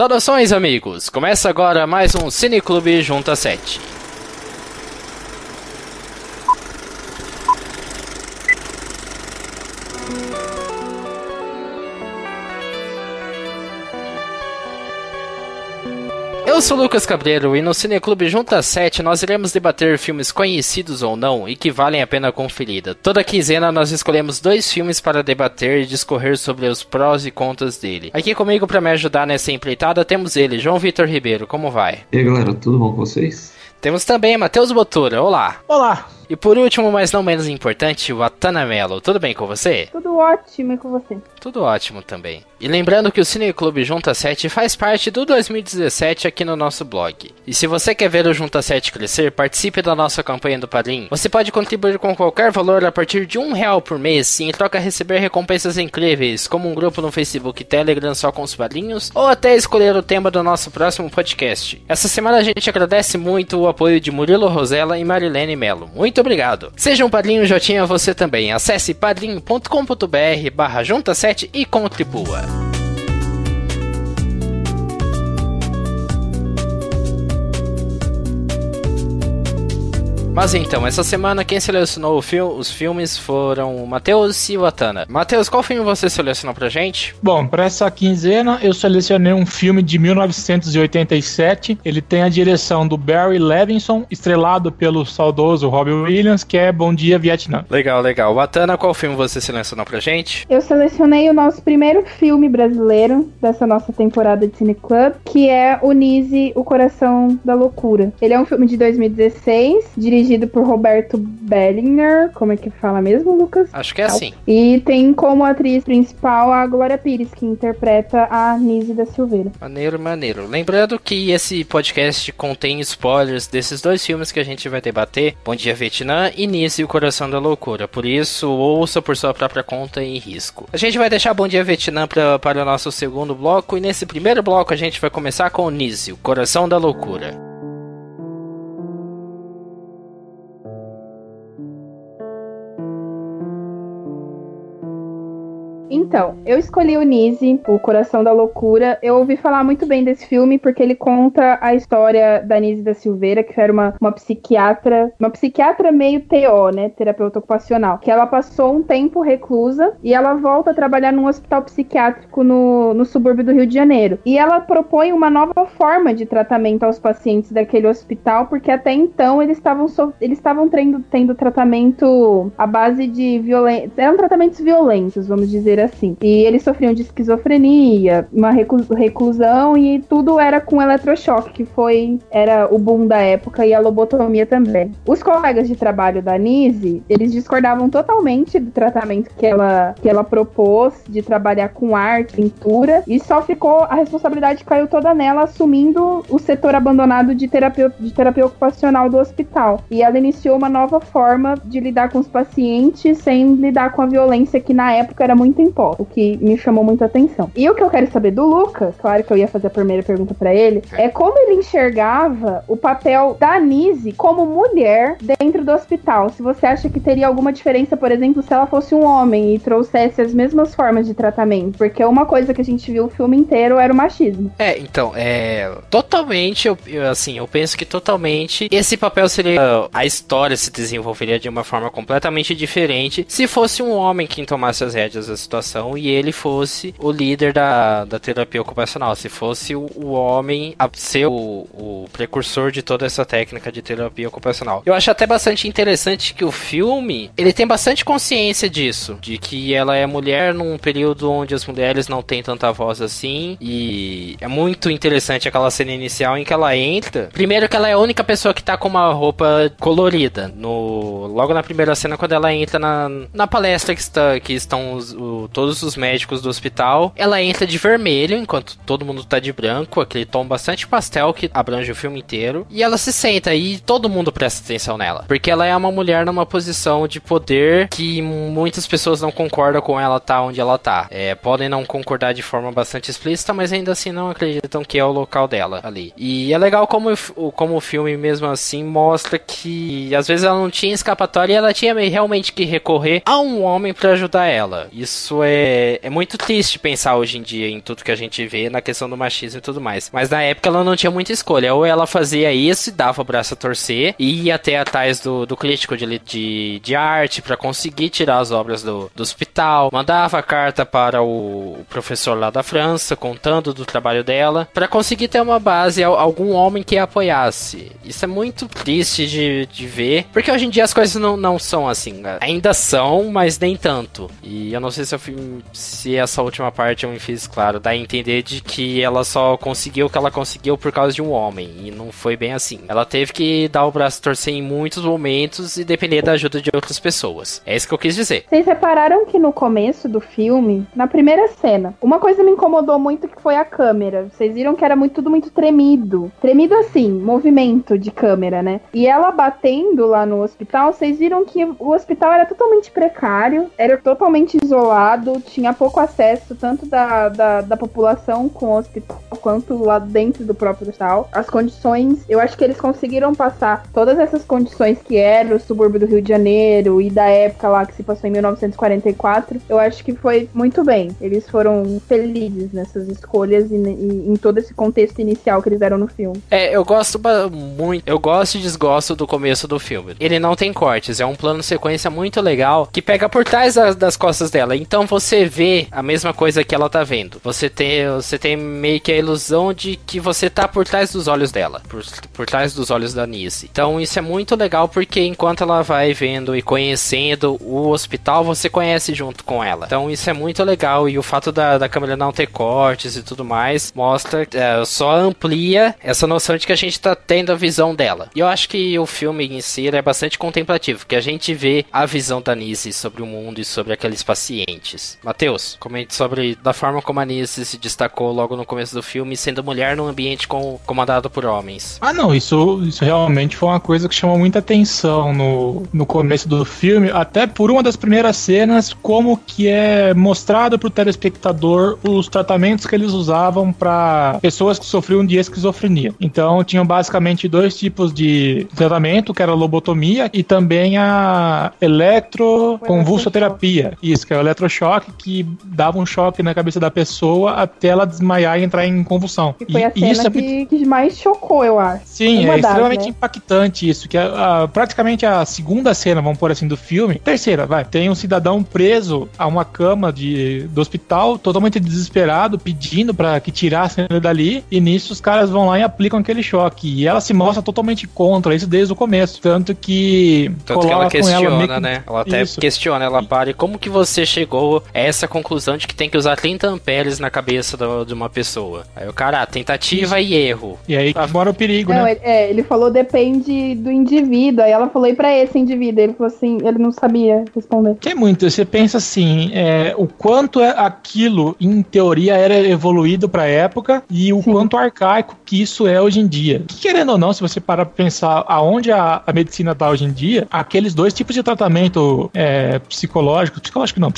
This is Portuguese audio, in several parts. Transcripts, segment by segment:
Saudações, amigos! Começa agora mais um Cineclube Junta 7. Eu sou Lucas Cabreiro e no Cineclube Junta 7 nós iremos debater filmes conhecidos ou não e que valem a pena conferida. Toda quinzena nós escolhemos dois filmes para debater e discorrer sobre os prós e contras dele. Aqui comigo para me ajudar nessa empreitada temos ele, João Vitor Ribeiro. Como vai? E aí galera, tudo bom com vocês? Temos também Matheus Botura. Olá! Olá! E por último, mas não menos importante, o Atana Mello. Tudo bem com você? Tudo ótimo e com você? Tudo ótimo também. E lembrando que o Cineclube Junta 7 faz parte do 2017 aqui no nosso blog. E se você quer ver o Junta 7 crescer, participe da nossa campanha do Padrim. Você pode contribuir com qualquer valor a partir de um real por mês e em troca receber recompensas incríveis, como um grupo no Facebook e Telegram só com os padrinhos, ou até escolher o tema do nosso próximo podcast. Essa semana a gente agradece muito o apoio de Murilo Rosella e Marilene Melo. Muito obrigado. Seja um padrinho Jotinha você também. Acesse padrinho.com.br barra junta 7 e contribua. Mas então, essa semana quem selecionou fil os filmes foram o Matheus e o Atana. Matheus, qual filme você selecionou pra gente? Bom, para essa quinzena eu selecionei um filme de 1987. Ele tem a direção do Barry Levinson, estrelado pelo saudoso Robbie Williams, que é Bom Dia Vietnã. Legal, legal. Atana, qual filme você selecionou pra gente? Eu selecionei o nosso primeiro filme brasileiro dessa nossa temporada de Cine Club, que é o Nise, O Coração da Loucura. Ele é um filme de 2016, dirigido dirigido por Roberto Bellinger, como é que fala mesmo, Lucas? Acho que é assim. E tem como atriz principal a Glória Pires, que interpreta a Nise da Silveira. Maneiro, maneiro. Lembrando que esse podcast contém spoilers desses dois filmes que a gente vai debater, Bom Dia Vietnã e Nise e o Coração da Loucura. Por isso, ouça por sua própria conta e risco. A gente vai deixar Bom Dia Vietnã pra, para o nosso segundo bloco, e nesse primeiro bloco a gente vai começar com Nise, o Coração da Loucura. Então, eu escolhi o Nise, O Coração da Loucura. Eu ouvi falar muito bem desse filme porque ele conta a história da Nise da Silveira, que era uma, uma psiquiatra, uma psiquiatra meio TO, né, terapeuta ocupacional, que ela passou um tempo reclusa e ela volta a trabalhar num hospital psiquiátrico no, no subúrbio do Rio de Janeiro. E ela propõe uma nova forma de tratamento aos pacientes daquele hospital, porque até então eles estavam so, eles estavam tendo, tendo tratamento à base de violência, eram tratamentos violentos, vamos dizer assim. E eles sofriam de esquizofrenia, uma reclusão e tudo era com eletrochoque, que foi era o boom da época e a lobotomia também. Os colegas de trabalho da Nise, eles discordavam totalmente do tratamento que ela que ela propôs de trabalhar com arte, pintura e só ficou a responsabilidade caiu toda nela assumindo o setor abandonado de terapia de terapia ocupacional do hospital. E ela iniciou uma nova forma de lidar com os pacientes sem lidar com a violência que na época era muito o que me chamou muita atenção. E o que eu quero saber do Lucas, claro que eu ia fazer a primeira pergunta para ele, é como ele enxergava o papel da Nise como mulher dentro do hospital. Se você acha que teria alguma diferença, por exemplo, se ela fosse um homem e trouxesse as mesmas formas de tratamento, porque uma coisa que a gente viu o filme inteiro era o machismo. É, então, é totalmente, eu, assim, eu penso que totalmente esse papel seria a história se desenvolveria de uma forma completamente diferente se fosse um homem quem tomasse as rédeas da situação situação e ele fosse o líder da, da terapia ocupacional, se fosse o, o homem a ser o, o, precursor de toda essa técnica de terapia ocupacional. Eu acho até bastante interessante que o filme, ele tem bastante consciência disso, de que ela é mulher num período onde as mulheres não têm tanta voz assim e é muito interessante aquela cena inicial em que ela entra. Primeiro que ela é a única pessoa que tá com uma roupa colorida, no logo na primeira cena quando ela entra na, na palestra que, está, que estão os, o, todos os médicos do hospital. Ela entra de vermelho, enquanto todo mundo tá de branco, aquele tom bastante pastel que abrange o filme inteiro. E ela se senta e todo mundo presta atenção nela. Porque ela é uma mulher numa posição de poder que muitas pessoas não concordam com ela tá onde ela tá. É, podem não concordar de forma bastante explícita, mas ainda assim não acreditam que é o local dela ali. E é legal como, como o filme, mesmo assim, mostra que às vezes ela não tinha escapatória e ela tinha realmente que recorrer a um homem para ajudar ela. Isso é é, é muito triste pensar hoje em dia em tudo que a gente vê na questão do machismo e tudo mais. Mas na época ela não tinha muita escolha. Ou ela fazia isso e dava o braço a torcer, e ia até atrás do, do crítico de, de, de arte para conseguir tirar as obras do, do hospital, mandava carta para o professor lá da França contando do trabalho dela, para conseguir ter uma base, algum homem que a apoiasse. Isso é muito triste de, de ver, porque hoje em dia as coisas não, não são assim. Né? Ainda são, mas nem tanto. E eu não sei se, eu, se essa última parte eu me fiz claro, dá a entender de que ela só conseguiu o que ela conseguiu por causa de um homem, e não foi bem assim. Ela teve que dar o braço torcer em muitos momentos e depender da ajuda de outras pessoas. É isso que eu quis dizer. Vocês repararam que no começo do filme, na primeira cena, uma coisa me incomodou muito que foi a câmera. Vocês viram que era muito, tudo muito tremido. Tremido assim, movimento de câmera, né? E ela batendo lá no hospital, vocês viram que o hospital era totalmente precário, era totalmente isolado, tinha pouco acesso tanto da, da, da população com o hospital quanto lá dentro do próprio hospital. As condições, eu acho que eles conseguiram passar todas essas condições que era o subúrbio do Rio de Janeiro e da época lá que se passou em 1944. Eu acho que foi muito bem. Eles foram felizes nessas escolhas e, e em todo esse contexto inicial que eles deram no filme. É, eu gosto muito, eu gosto e desgosto do começo do filme. Ele não tem cortes, é um plano sequência muito legal que pega por trás das, das costas dela. Então você vê a mesma coisa que ela tá vendo. Você tem, você tem meio que a ilusão de que você tá por trás dos olhos dela, por, por trás dos olhos da Nise. Então isso é muito legal porque enquanto ela vai vendo e conhecendo o hospital, você conhece junto com ela. Então isso é muito legal e o fato da, da câmera não ter cortes e tudo mais mostra, é, só amplia essa noção de que a gente tá tendo a visão dela. E eu acho que o filme em si é bastante contemplativo, que a gente vê a visão da Nise sobre o mundo e sobre aqueles pacientes. Matheus, comente sobre da forma como a Nise se destacou logo no começo do filme, sendo mulher num ambiente com, comandado por homens. Ah, não, isso, isso realmente foi uma coisa que chamou muita atenção no, no começo do filme, até por uma das primeiras cenas, como que é mostrado pro telespectador os tratamentos que eles usavam para pessoas que sofriam de esquizofrenia. Então, tinham basicamente dois tipos de tratamento, que era a lobotomia e também a eletroconvulsoterapia. Isso, que é o eletrochoque, que dava um choque na cabeça da pessoa até ela desmaiar e entrar em convulsão. E foi a cena isso é... que, que, mais chocou, eu acho. Sim, Uma é das, extremamente né? impactante isso, que a, a, praticamente a segunda cena, vamos pôr assim, do filme, terceira, vai, tem um cidadão preso a uma cama de, do hospital, totalmente desesperado, pedindo para que tirassem ele dali, e nisso os caras vão lá e aplicam aquele choque. E ela se mostra totalmente contra isso desde o começo. Tanto que. Tanto que ela questiona, ela né? Ela até isso. questiona, ela para. E como que você chegou a essa conclusão de que tem que usar 30 amperes na cabeça do, de uma pessoa? Aí o cara, ah, tentativa isso. e erro. E aí que mora o perigo, não, né? Ele, é, ele falou depende do indivíduo. Aí ela falou, e pra esse indivíduo? Ele falou assim, ele não sabia responder. Que é muito, você pensa assim, é, o quanto é aquilo, em teoria, era evoluído pra época e o Sim. quanto arcaico que isso é hoje em dia. Que, querendo ou não, se você parar pra pensar aonde a, a medicina tá hoje em dia, aqueles dois tipos de tratamento é, psicológico, psicológico não,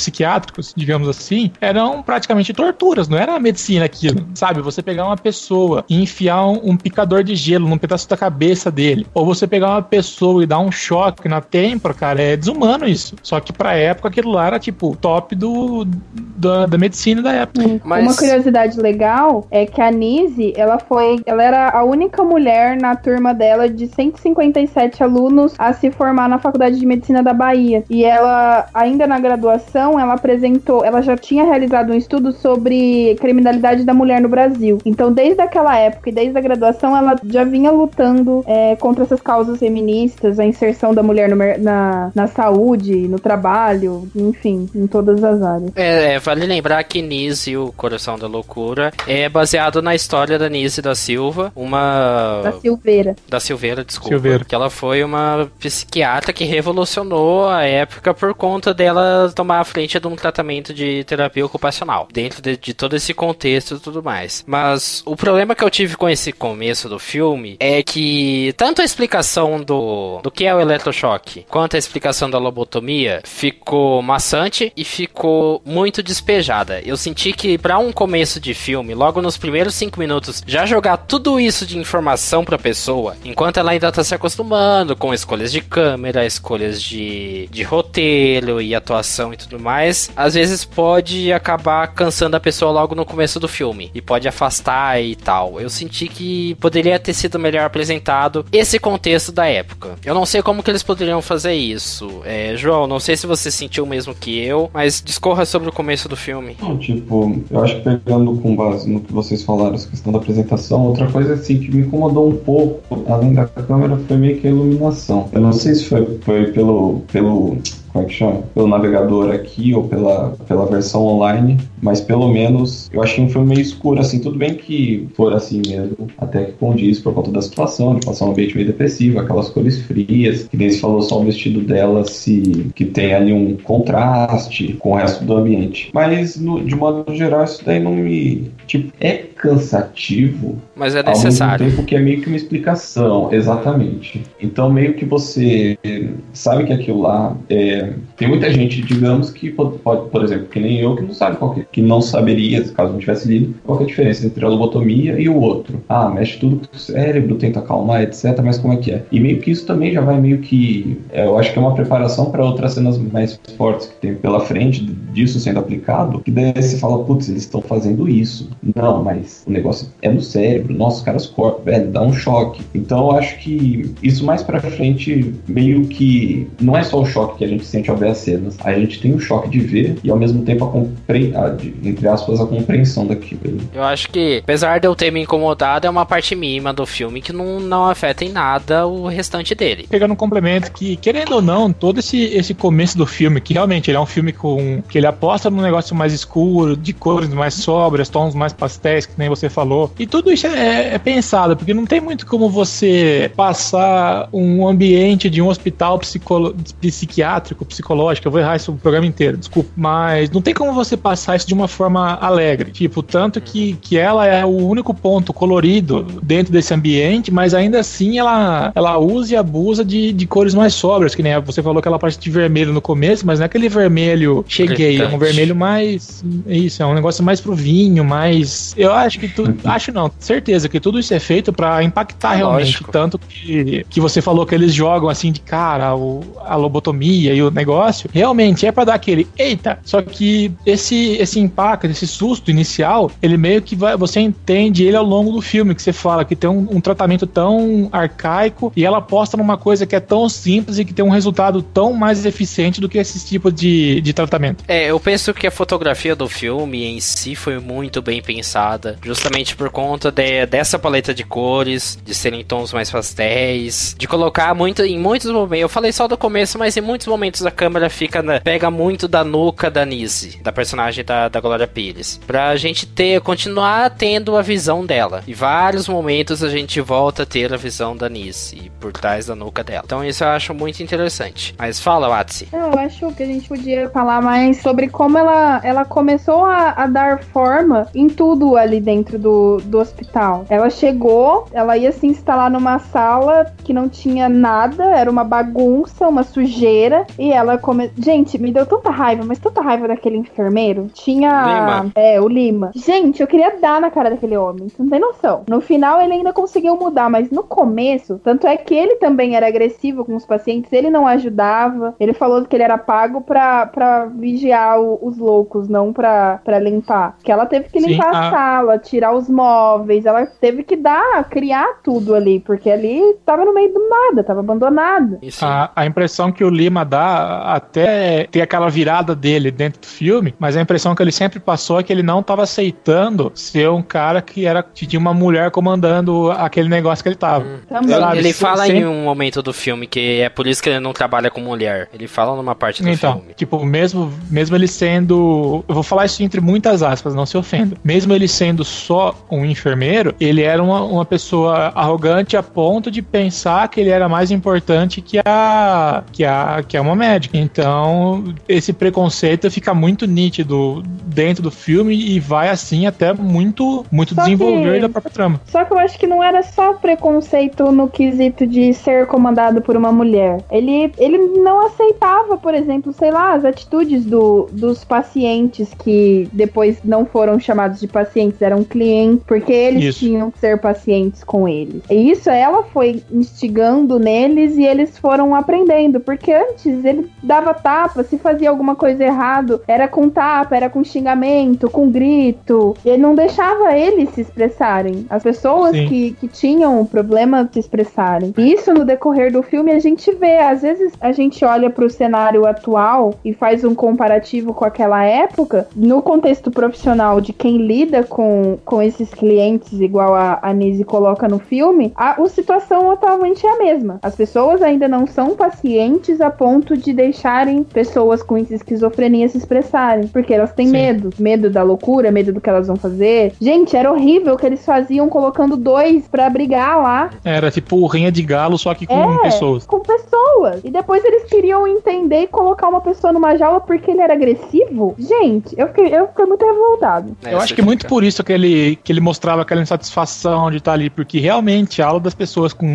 psiquiátricos, digamos assim, eram praticamente torturas, não era a medicina aquilo. Sabe, você pegar uma pessoa e enfiar um, um picador de gelo num pedaço da cabeça dele, ou você pegar uma pessoa e dar um choque na têmpora, cara, é desumano isso. Só que pra época aquilo lá era tipo top do, da, da medicina da época. Mas... Uma curiosidade legal é que a Nise, ela foi, ela era a única mulher na turma dela de 157 alunos a se formar na Faculdade de Medicina da Bahia. E ela, ainda na graduação, ela apresentou, ela já tinha realizado um estudo sobre criminalidade da mulher no Brasil. Então, desde aquela época e desde a graduação, ela já vinha lutando é, contra essas causas feministas, a inserção da mulher no, na, na saúde, no trabalho, enfim, em todas as áreas. É, é vale lembrar que Nise, o Coração da Loucura, é baseado na história da Nise da Silva, uma. Da Silveira. Da Silveira, desculpa. Silveira. Que ela foi uma psiquiatra que revolucionou a época por conta dela tomar a frente de um tratamento de terapia ocupacional. Dentro de, de todo esse contexto e tudo mais. Mas o problema que eu tive com esse começo do filme é que tanto a explicação do, do que é o eletrochoque quanto a explicação da lobotomia ficou maçante e ficou muito despejada. Eu senti que para um começo de filme, logo nos primeiros cinco minutos, já jogar tudo isso de informação pra pessoa, enquanto ela ainda tá se acostumando com escolhas de câmera, escolhas de, de roteiro e atuação e tudo mais, às vezes pode acabar cansando a pessoa logo no começo do filme e pode afastar e tal. Eu senti que poderia ter sido melhor apresentado esse contexto da época. Eu não sei como que eles poderiam fazer isso. É, João, não sei se você sentiu o mesmo que eu, mas discorra sobre o começo do filme. Não, tipo, eu acho que pegando com base no que vocês falaram, essa questão da apresentação, outra coisa assim que me incomodou um pouco, além da câmera, foi meio que a iluminação. Eu não sei se foi, foi pelo, pelo como é que chama? Pelo navegador aqui ou pela, pela versão online, mas pelo menos eu achei um filme meio escuro, assim, tudo bem que for assim mesmo, até que condiz por conta da situação, de passar um ambiente meio depressivo, aquelas cores frias, que nem se falou só o vestido dela, se que tem ali um contraste com o resto do ambiente. Mas, no, de modo geral, isso daí não me. Tipo, é cansativo. Mas é necessário. Ao mesmo tempo que é meio que uma explicação, exatamente. Então, meio que você sabe que aquilo lá é tem muita gente, digamos, que pode, pode, por exemplo, que nem eu, que não sabe qual que, que não saberia, caso não tivesse lido, qual é a diferença entre a lobotomia e o outro. Ah, mexe tudo com o cérebro, tenta acalmar, etc. Mas como é que é? E meio que isso também já vai meio que. É, eu acho que é uma preparação para outras cenas mais fortes que tem pela frente disso sendo aplicado, que daí você fala, putz, eles estão fazendo isso. Não, mas o negócio é no cérebro, nossa, os caras cortam, velho, dá um choque. Então eu acho que isso mais pra frente meio que. Não é só o choque que a gente sente ao ver cenas. A gente tem um choque de ver e ao mesmo tempo a compre... entre aspas, a compreensão daquilo. Eu acho que, apesar de eu ter me incomodado, é uma parte mínima do filme que não, não afeta em nada o restante dele. Pegando um complemento que, querendo ou não, todo esse, esse começo do filme, que realmente ele é um filme com. que ele aposta num negócio mais escuro, de cores mais sóbrias, tons mais pastéis, que nem você falou. E tudo isso é, é pensado, porque não tem muito como você passar um ambiente de um hospital psiquiátrico psicológica, eu vou errar isso o programa inteiro, desculpa. Mas não tem como você passar isso de uma forma alegre. Tipo, tanto que, que ela é o único ponto colorido dentro desse ambiente, mas ainda assim ela, ela usa e abusa de, de cores mais sóbrias, que nem você falou que ela parte de vermelho no começo, mas não é aquele vermelho cheguei, é um vermelho mais. Isso, é um negócio mais pro vinho, mais. Eu acho que tudo. acho não, certeza que tudo isso é feito para impactar realmente. Lógico. Tanto que, que você falou que eles jogam assim de cara o, a lobotomia e o negócio, realmente é para dar aquele eita. Só que esse esse impacto, esse susto inicial, ele meio que vai, você entende ele ao longo do filme, que você fala que tem um, um tratamento tão arcaico e ela aposta numa coisa que é tão simples e que tem um resultado tão mais eficiente do que esse tipo de, de tratamento. É, eu penso que a fotografia do filme em si foi muito bem pensada, justamente por conta de, dessa paleta de cores, de serem tons mais pastéis, de colocar muito em muitos momentos. Eu falei só do começo, mas em muitos momentos a câmera fica na, pega muito da nuca da Nise, da personagem da, da Glória Pires, pra gente ter continuar tendo a visão dela. E vários momentos a gente volta a ter a visão da Nise por trás da nuca dela. Então isso eu acho muito interessante. Mas fala, Watsi. Eu acho que a gente podia falar mais sobre como ela, ela começou a, a dar forma em tudo ali dentro do, do hospital. Ela chegou, ela ia se instalar numa sala que não tinha nada, era uma bagunça, uma sujeira, e ela come... Gente, me deu tanta raiva, mas tanta raiva daquele enfermeiro. Tinha. Lima. É, o Lima. Gente, eu queria dar na cara daquele homem. Você não tem noção. No final ele ainda conseguiu mudar, mas no começo, tanto é que ele também era agressivo com os pacientes, ele não ajudava. Ele falou que ele era pago pra, pra vigiar o, os loucos, não pra, pra limpar. Que ela teve que limpar Sim, a... a sala, tirar os móveis, ela teve que dar, criar tudo ali, porque ali tava no meio do nada, tava abandonado. A, a impressão que o Lima dá até ter aquela virada dele dentro do filme, mas a impressão que ele sempre passou é que ele não estava aceitando ser um cara que era que tinha uma mulher comandando aquele negócio que ele tava. Hum. Ele fala sempre... em um momento do filme que é por isso que ele não trabalha com mulher. Ele fala numa parte do então, filme. Tipo, mesmo, mesmo ele sendo. Eu vou falar isso entre muitas aspas, não se ofenda. Mesmo ele sendo só um enfermeiro, ele era uma, uma pessoa arrogante a ponto de pensar que ele era mais importante que a. que a. que é uma médica. Então, esse preconceito fica muito nítido dentro do filme e vai assim até muito, muito desenvolver que, da própria trama. Só que eu acho que não era só preconceito no quesito de ser comandado por uma mulher. Ele, ele não aceitava, por exemplo, sei lá, as atitudes do, dos pacientes que depois não foram chamados de pacientes, eram clientes, porque eles Isso. tinham que ser pacientes com eles. E isso ela foi instigando neles e eles foram aprendendo, porque antes ele dava tapa, se fazia alguma coisa errado, era com tapa, era com xingamento, com grito. Ele não deixava eles se expressarem. As pessoas Sim. que, que tinham o problema se expressarem. E isso no decorrer do filme a gente vê. Às vezes a gente olha pro cenário atual e faz um comparativo com aquela época. No contexto profissional de quem lida com, com esses clientes, igual a, a Nise coloca no filme, a, a situação atualmente é a mesma. As pessoas ainda não são pacientes a ponto de deixarem pessoas com esquizofrenia se expressarem. Porque elas têm Sim. medo. Medo da loucura, medo do que elas vão fazer. Gente, era horrível o que eles faziam colocando dois pra brigar lá Era tipo rinha de galo, só que com É. pessoas. com pessoas. E depois eles queriam entender e colocar uma pessoa numa jaula porque ele era agressivo. Gente, eu fiquei, eu fiquei muito revoltado. É, Eu acho que muito fica- por isso que ele, que ele mostrava aquela insatisfação de estar ali, porque realmente a ala das pessoas com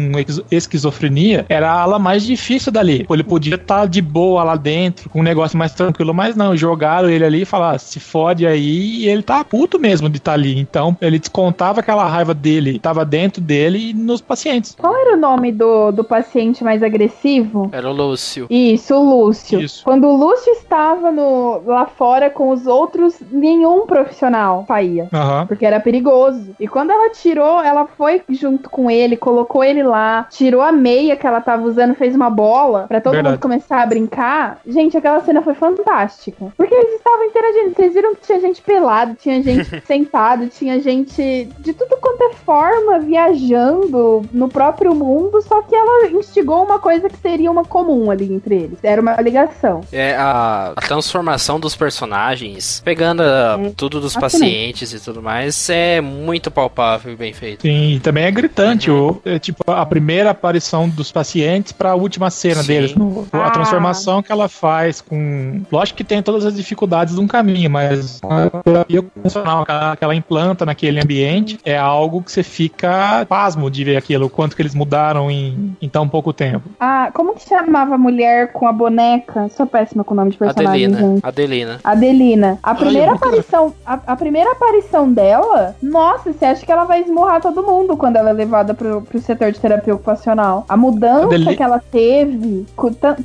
esquizofrenia era a ala mais difícil dali. Ele podia estar de boa lá dentro, com um negócio mais tranquilo, mas não, jogaram ele ali e falaram, se fode aí, e ele tá puto mesmo de estar ali. Então, ele descontava aquela raiva dele, tava dentro dele e nos pacientes. Qual era o nome do, do paciente mais agressivo? Era o Lúcio. Isso, o Lúcio. Isso. Quando o Lúcio estava no, lá fora com os outros, nenhum profissional saía. Aham. Porque era perigoso. E quando ela tirou, ela foi junto com ele, colocou ele lá, tirou a meia que ela tava usando, fez uma bola pra todo Verdade. mundo começar a brincar. Gente, aquela cena foi fantástica. Porque eles estavam interagindo. Vocês viram que tinha gente pelado, tinha gente sentado, tinha gente de tudo quanto é forma viajando no próprio mundo. Só que ela instigou uma coisa que seria uma comum ali entre eles. Era uma ligação. É a, a transformação dos personagens, pegando ah, É, tudo dos fascinante. pacientes e tudo mais, é muito palpável e bem feito. Sim, e também é gritante, o, é, tipo, a primeira aparição dos pacientes pra última cena Sim. deles. no- Ah. A transformação que ela faz com. Lógico que tem todas as dificuldades de um caminho, mas a terapia convencional que ela, implanta naquele ambiente é algo que você fica pasmo de ver aquilo, o quanto que eles mudaram em, em tão pouco tempo. Ah, como que chamava a mulher com a boneca? Sou péssima com o nome de personagem, Adelina. gente. Adelina. Adelina. A primeira nunca- aparição, a, a primeira aparição dela, nossa, você acha que ela vai esmurrar todo mundo quando ela é levada pro, pro setor de terapia ocupacional. A mudança Adeli- que ela teve,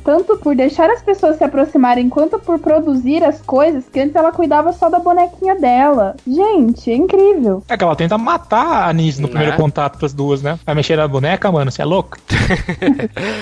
tanto por deixar as pessoas se aproximarem, quanto por produzir as coisas, que antes ela cuidava só da bonequinha dela. Gente, é incrível. É que ela tenta matar a Nise no primeiro contato das duas, né? Vai mexer na boneca, mano, você é louco?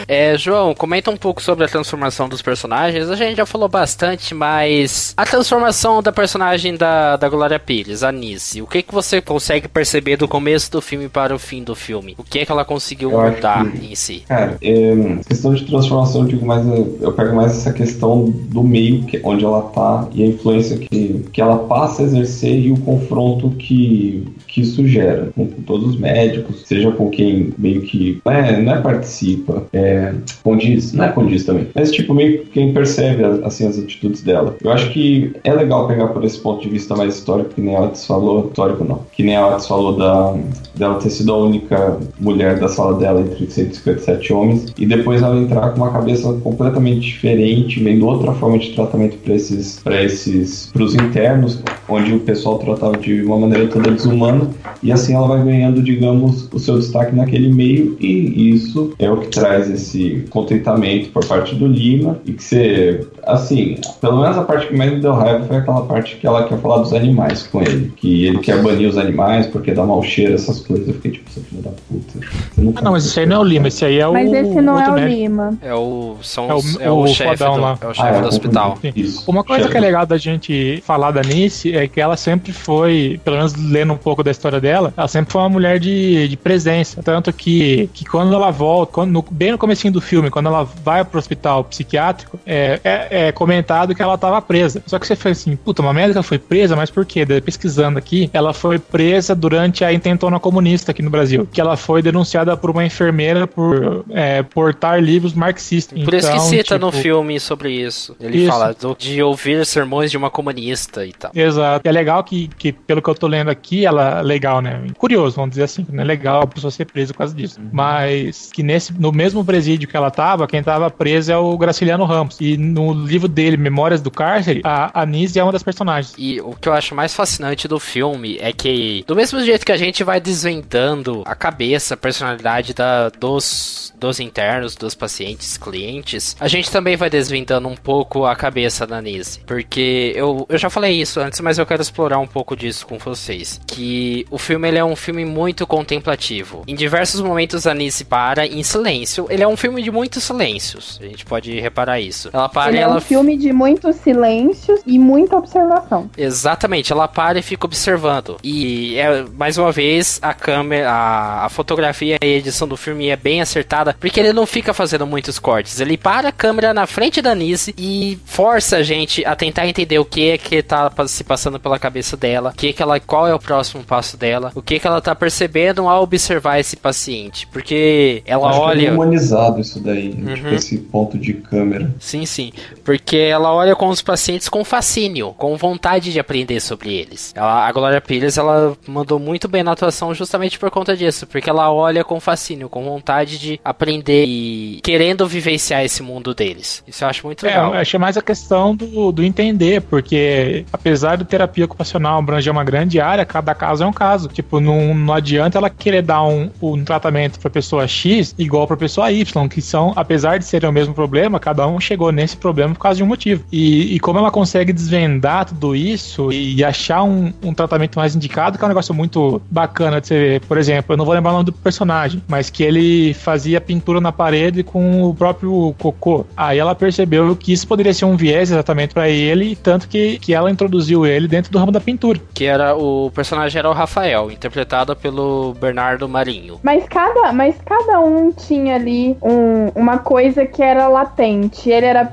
É, João, comenta um pouco sobre a transformação dos personagens. A gente já falou bastante, mas a transformação da personagem da, da Glória Pires, a Nice, o que, que você consegue perceber do começo do filme para o fim do filme? O que é que ela conseguiu Eu mudar que- em si? Cara, é, questão de transformação, eu digo mais, é, eu pego mais essa questão do meio que, onde ela tá e a influência que, que ela passa a exercer e o confronto que, que isso gera com, com todos os médicos, seja com quem meio que não é, não é participa, é, condiz, não é condiz também, mas tipo meio que quem percebe assim as atitudes dela. Eu acho que é legal pegar por esse ponto de vista mais histórico, que nem a Otis falou, histórico não, que nem a Otis falou da, dela ter sido a única mulher da sala dela entre 157 homens e depois ela entrar com uma cabeça completamente diferente, vendo outra forma de tratamento para esses para esses pros internos, onde o pessoal tratava de uma maneira toda desumana e assim ela vai ganhando, digamos, o seu destaque naquele meio e isso é o que traz esse contentamento por parte do Lima e que você, assim, pelo menos a parte que mais me deu raiva foi aquela parte que ela quer falar dos animais com ele, que ele quer banir os animais porque dá mau cheiro, essas coisas. Eu fiquei tipo, seu filho da puta. Não Ah, não, mas esse aí não é o Lima, esse aí é o. Mas esse não é o médico. Lima. É o, são É o- os- é o, o chefe, do, lá. é o Ah, chefe é, do hospital. Isso. Uma coisa Chefe. que é legal da gente falar da Nice é que ela sempre foi, pelo menos lendo um pouco da história dela, ela sempre foi uma mulher de, de presença. Tanto que, que quando ela volta, quando, no- bem no comecinho do filme, quando ela vai pro hospital psiquiátrico, é, é, é comentado que ela tava presa. Só que você fez assim, puta, uma médica foi presa, mas por quê? Daí, pesquisando aqui, ela foi presa durante a intentona comunista aqui no Brasil. Que ela foi denunciada por uma enfermeira por é, portar livros marxistas. Por isso que Então, cita no tipo, filme sobre isso. Ele Isso. fala do- de ouvir sermões de uma comunista e tal. Exato. E é legal que, que, pelo que eu tô lendo aqui, ela legal, né? Curioso, vamos dizer assim, não é legal a pessoa ser presa por causa disso. Mas que nesse, no mesmo presídio que ela tava, quem tava preso é o Graciliano Ramos. E no livro dele, Memórias do Cárcere, a Anise é uma das personagens. E o que eu acho mais fascinante do filme é que, do mesmo jeito que a gente vai desvendando a cabeça, a personalidade da, dos, dos internos, dos pacientes, clientes, a gente também vai desvendando um pouco a cabeça da Nise. Porque eu, eu já falei isso antes, mas eu quero explorar um pouco disso com vocês. Que o filme ele é um filme muito contemplativo. Em diversos momentos a Nise para em silêncio. Ele é um filme de muitos silêncios. A gente pode reparar isso. Ela para Ele e é ela um filme de muitos silêncios e muita observação. Exatamente, ela para e fica observando. E é, mais uma vez a câmera, a, a fotografia e a edição do filme é bem acertada, porque ele não fica fazendo muitos cortes. Ele para a câmera na frente da Nise e força a gente a tentar entender o que é que tá se passando pela cabeça dela, o que que ela, qual é o próximo passo dela, o que que ela tá percebendo ao observar esse paciente, porque ela Acho que é olha humanizado isso daí, Uhum. tipo, esse ponto de câmera. Sim, sim. Porque ela olha com os pacientes com fascínio, com vontade de aprender sobre eles. Ela, a Glória Pires, ela mandou muito bem na atuação justamente por conta disso. Porque ela olha com fascínio, com vontade de aprender e querendo vivenciar esse mundo deles. Isso eu acho muito É, legal. eu achei mais a questão do, do entender, porque apesar de terapia ocupacional abranger uma grande área, cada caso é um caso. Tipo, não, não adianta ela querer dar um, um tratamento pra pessoa X igual pra pessoa Y, que são, apesar de serem o mesmo problema, cada um chegou nesse problema por causa de um motivo. E, e como ela consegue desvendar tudo isso e, achar um, um tratamento mais indicado, que é um negócio muito bacana de você ver. Por exemplo, eu não vou lembrar o nome do personagem, mas que ele fazia pintura na parede com o próprio cocô. Aí ela percebeu que isso poderia ser um viés exatamente pra ele, tanto que, que ela introduziu ele dentro do ramo da pintura. Que era o personagem era o Rafael, interpretado pelo Bernardo Marinho. Mas cada, mas cada um tinha ali um- uma coisa que era latente. Ele era a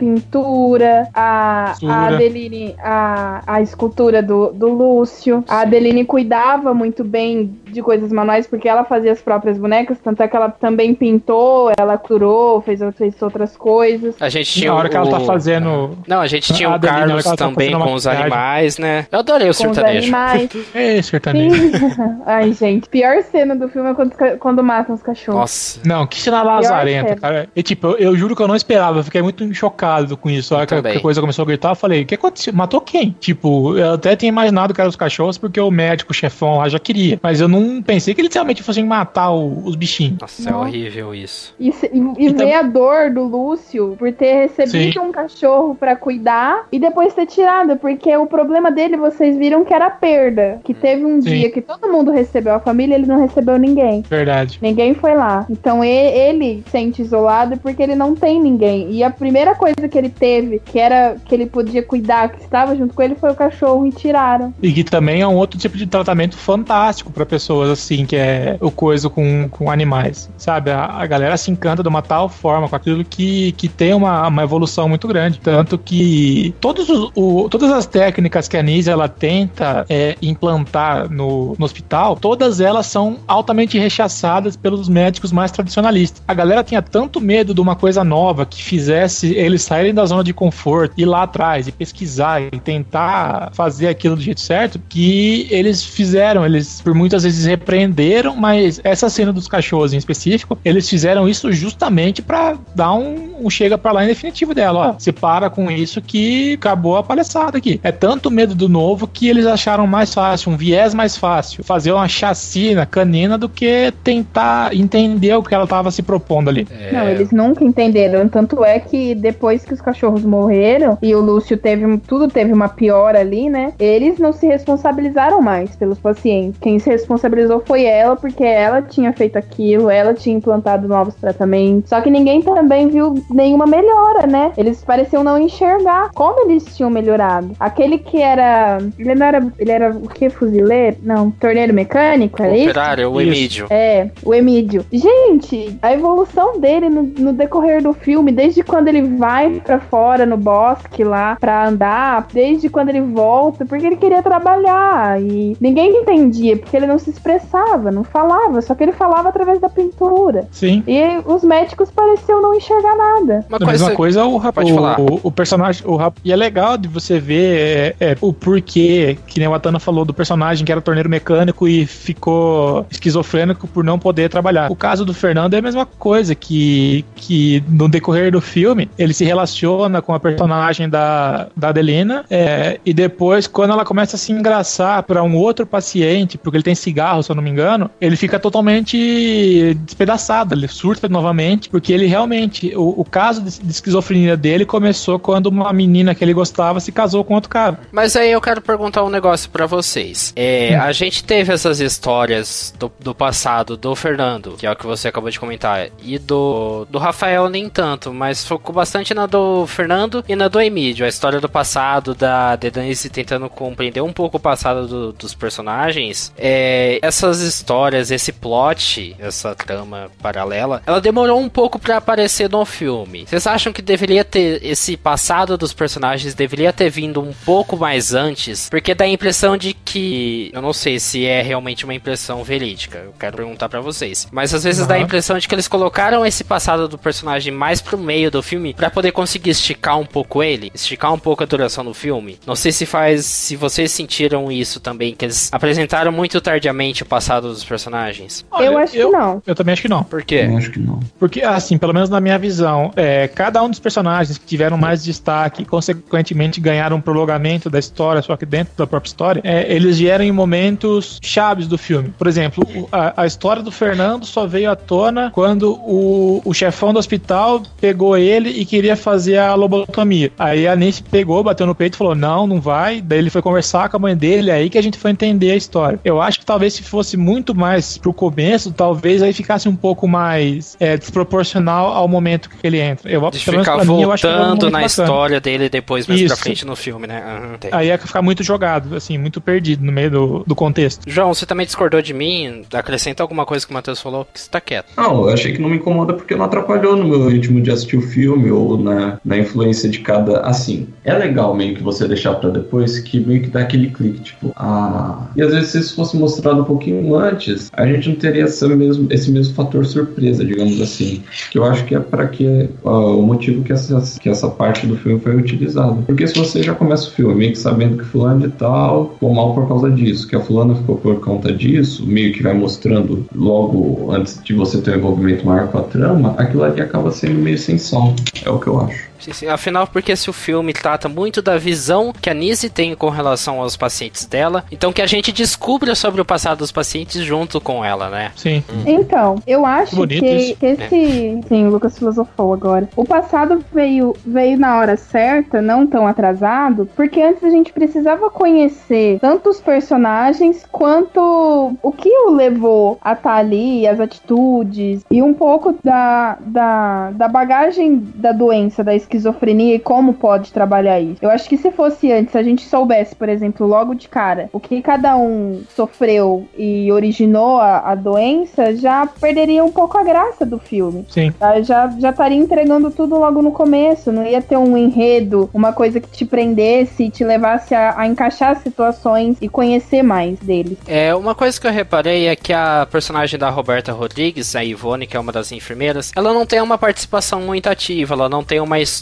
a, a. Adeline, a, a escultura do, do Lúcio. A Adeline cuidava muito bem de coisas manuais, porque ela fazia as próprias bonecas, tanto é que ela também pintou, ela curou, fez, fez outras coisas. A gente tinha Na hora o, que ela tá fazendo. Não, a gente tinha A o Carlos tá também com os animais, né? Eu adorei o Com os sertanejo. animais. Ei, sertanejo. Ai, gente. Pior cena do filme é quando, quando matam os cachorros. Nossa. Não, que cena lazarenta, cena. cara. E tipo, eu, eu juro que eu não esperava, eu fiquei muito chocado com isso. A hora que a, também. que a coisa começou a gritar, eu falei, o que aconteceu? Matou quem? Tipo, eu até tinha imaginado que eram os cachorros, porque o médico, o chefão lá já queria. Mas eu não pensei que eles realmente fossem matar o- os bichinhos. Nossa, é horrível isso. E, e- e E ver a dor do Lúcio por ter recebido Sim. um cachorro pra cuidar e depois ter tirado, porque o problema dele vocês viram que era a perda. Que teve um Sim. dia que todo mundo recebeu a família, ele não recebeu ninguém. Verdade. Ninguém foi lá. Então e- ele sente isolado porque ele não tem ninguém. E a primeira coisa que ele teve, que era que ele podia cuidar, que estava junto com ele, foi o cachorro e tiraram. E que também é um outro tipo de tratamento fantástico pra pessoas, assim, que é o coisa com, com animais. Sabe? A, a galera se encanta de uma tal forma com aquilo que, que tem uma, uma evolução muito grande. Tanto que todos os, o- todas as técnicas que a Nise ela tenta é, implantar no, no hospital, todas elas são altamente rechaçadas pelos médicos mais tradicionalistas. A galera tinha tanto medo de uma coisa nova que fizesse eles saírem da zona de conforto, ir lá atrás e pesquisar e tentar fazer aquilo do jeito certo, que eles fizeram, eles por muitas vezes repreenderam, mas essa cena dos cachorros em específico, eles fizeram isso justamente pra dar um, um chega pra lá em definitivo dela, ó, se para com isso que acabou a palhaçada aqui. É tanto medo do novo que eles acharam mais fácil, um viés mais fácil, fazer uma chacina canina do que tentar entender o que ela tava se propondo ali. É, Não, eles nunca entenderam. Tanto é que depois que os cachorros morreram e o Lúcio teve tudo teve uma piora ali, né? Eles não se responsabilizaram mais pelos pacientes. Quem se responsabilizou foi ela, porque ela tinha feito aquilo, ela tinha implantado novos tratamentos. Só que ninguém também viu nenhuma melhora, né? Eles pareciam não enxergar como eles tinham melhorado. Aquele que era. Ele não era. Ele era o que? Fuzileiro? Não, torneiro mecânico? Era isso? operário, o Isso. Emílio. É, o Emílio. Gente, a evolução dele no, no decorrer do filme, desde quando ele vai pra fora no bosque lá pra andar, desde quando ele volta, porque ele queria trabalhar e ninguém entendia, porque ele não se expressava, não falava, só que ele falava através da pintura. Sim. E os médicos pareciam não enxergar nada. Uma A mesma coisa o, rap- Pode o, falar. o, o personagem. O rap- e é legal de você ver é, é, o porquê, que nem o Atana falou, do personagem que era torneiro mecânico e ficou esquizofrênico por não poder trabalhar. O caso do Fernando é a mesma coisa, que, que no decorrer do filme ele se relaciona com a personagem da, da Adelina é, e depois, quando ela começa a se engraçar para um outro paciente, porque ele tem cigarro, se eu não me engano, ele fica totalmente despedaçado, ele surta novamente, porque ele realmente, o, o caso de, de esquizofrenia dele começou quando uma menina que ele gostava se casou com outro cara. Mas aí eu quero perguntar um negócio pra vocês. É, a gente teve essas histórias do, do passado do Fernando, que é o que você acabou de comentar, e do, do Rafael nem tanto, mas focou bastante na do Fernando e na do Emílio. A história do passado da Denise tentando compreender um pouco o passado do- dos personagens. É, essas histórias, esse plot, essa trama paralela, ela demorou um pouco pra aparecer no filme. Vocês acham que deveria ter esse passado dos personagens deveria ter vindo um pouco mais antes? Porque dá a impressão de que, eu não sei se é realmente uma impressão verídica. Eu quero perguntar pra vocês. Mas às vezes dá a impressão de que eles colocaram esse passado do personagem mais pro meio do filme pra poder conseguir esticar um pouco ele, esticar um pouco a duração do filme. Não sei se faz, se vocês sentiram isso também, que eles apresentaram muito tardiamente o passado dos personagens. eu acho que não. Eu também acho que não. Por quê? Eu acho que não. Porque, assim, pelo menos na minha visão, é, cada um dos personagens que tiveram mais destaque e, consequentemente, ganharam um prolongamento da história, só que dentro da própria história, é, eles vieram em momentos chaves do filme. Por exemplo, a, a história do Fernando só veio à tona quando o, o chefão do hospital pegou ele e queria fazer a lobotomia. Aí a Nancy pegou, bateu no peito e falou: Não, não vai. Daí ele foi conversar com a mãe dele, aí que a gente foi entender a história. Eu acho que talvez se fosse muito mais pro começo, talvez aí ficasse um pouco mais é, desproporcional ao momento que ele entra. Eu, De ficar pra mim, eu acho que era voltando na bacana. história dele depois mais pra Isso. frente no filme, né? Tem. Aí ia ficar muito jogado, assim, muito perdido no meio do, do contexto. João, você também discordou de mim? Acrescenta alguma coisa que o Matheus falou, porque você tá quieto. Não, eu achei que não me incomoda porque não atrapalhou no meu ritmo de assistir o filme ou na, na influência de cada. Assim, é legal meio que você deixar pra depois que meio que dá aquele clique, tipo, ah. E às vezes se isso fosse mostrado um pouquinho antes, a gente não teria essa mesmo, esse mesmo fator surpresa, digamos assim. Que eu acho que é pra que ah, o motivo que essa, que essa parte do filme foi utilizada. Porque se você já começa o filme meio que sabendo que fulano de tal ficou mal por causa disso, que a fulana ficou por conta disso, meio que vai mostrando logo antes de você ter um envolvimento maior com a trama, aquilo ali acaba sendo meio sem som. É o que eu acho. Sim, sim. Afinal, porque se o filme trata muito da visão que a Nise tem com relação aos pacientes dela, então que a gente descubra sobre o passado dos pacientes junto com ela, né? Sim. Então, eu acho Bonito que, que esse. Sim, o Lucas filosofou agora. O passado veio, veio na hora certa, não tão atrasado, porque antes a gente precisava conhecer tanto os personagens quanto o que o levou a estar ali, as atitudes, e um pouco da, da, da bagagem da doença, da esquizofrenia e como pode trabalhar isso. Eu acho que se fosse antes, se a gente soubesse, por exemplo, logo de cara, o que cada um sofreu e originou a, a doença, já perderia um pouco a graça do filme. Sim. Já, já estaria entregando tudo logo no começo, não ia ter um enredo, uma coisa que te prendesse e te levasse a, a encaixar as situações e conhecer mais deles. É, uma coisa que eu reparei é que a personagem da Roberta Rodrigues, a Ivone, que é uma das enfermeiras, ela não tem uma participação muito ativa, ela não tem uma história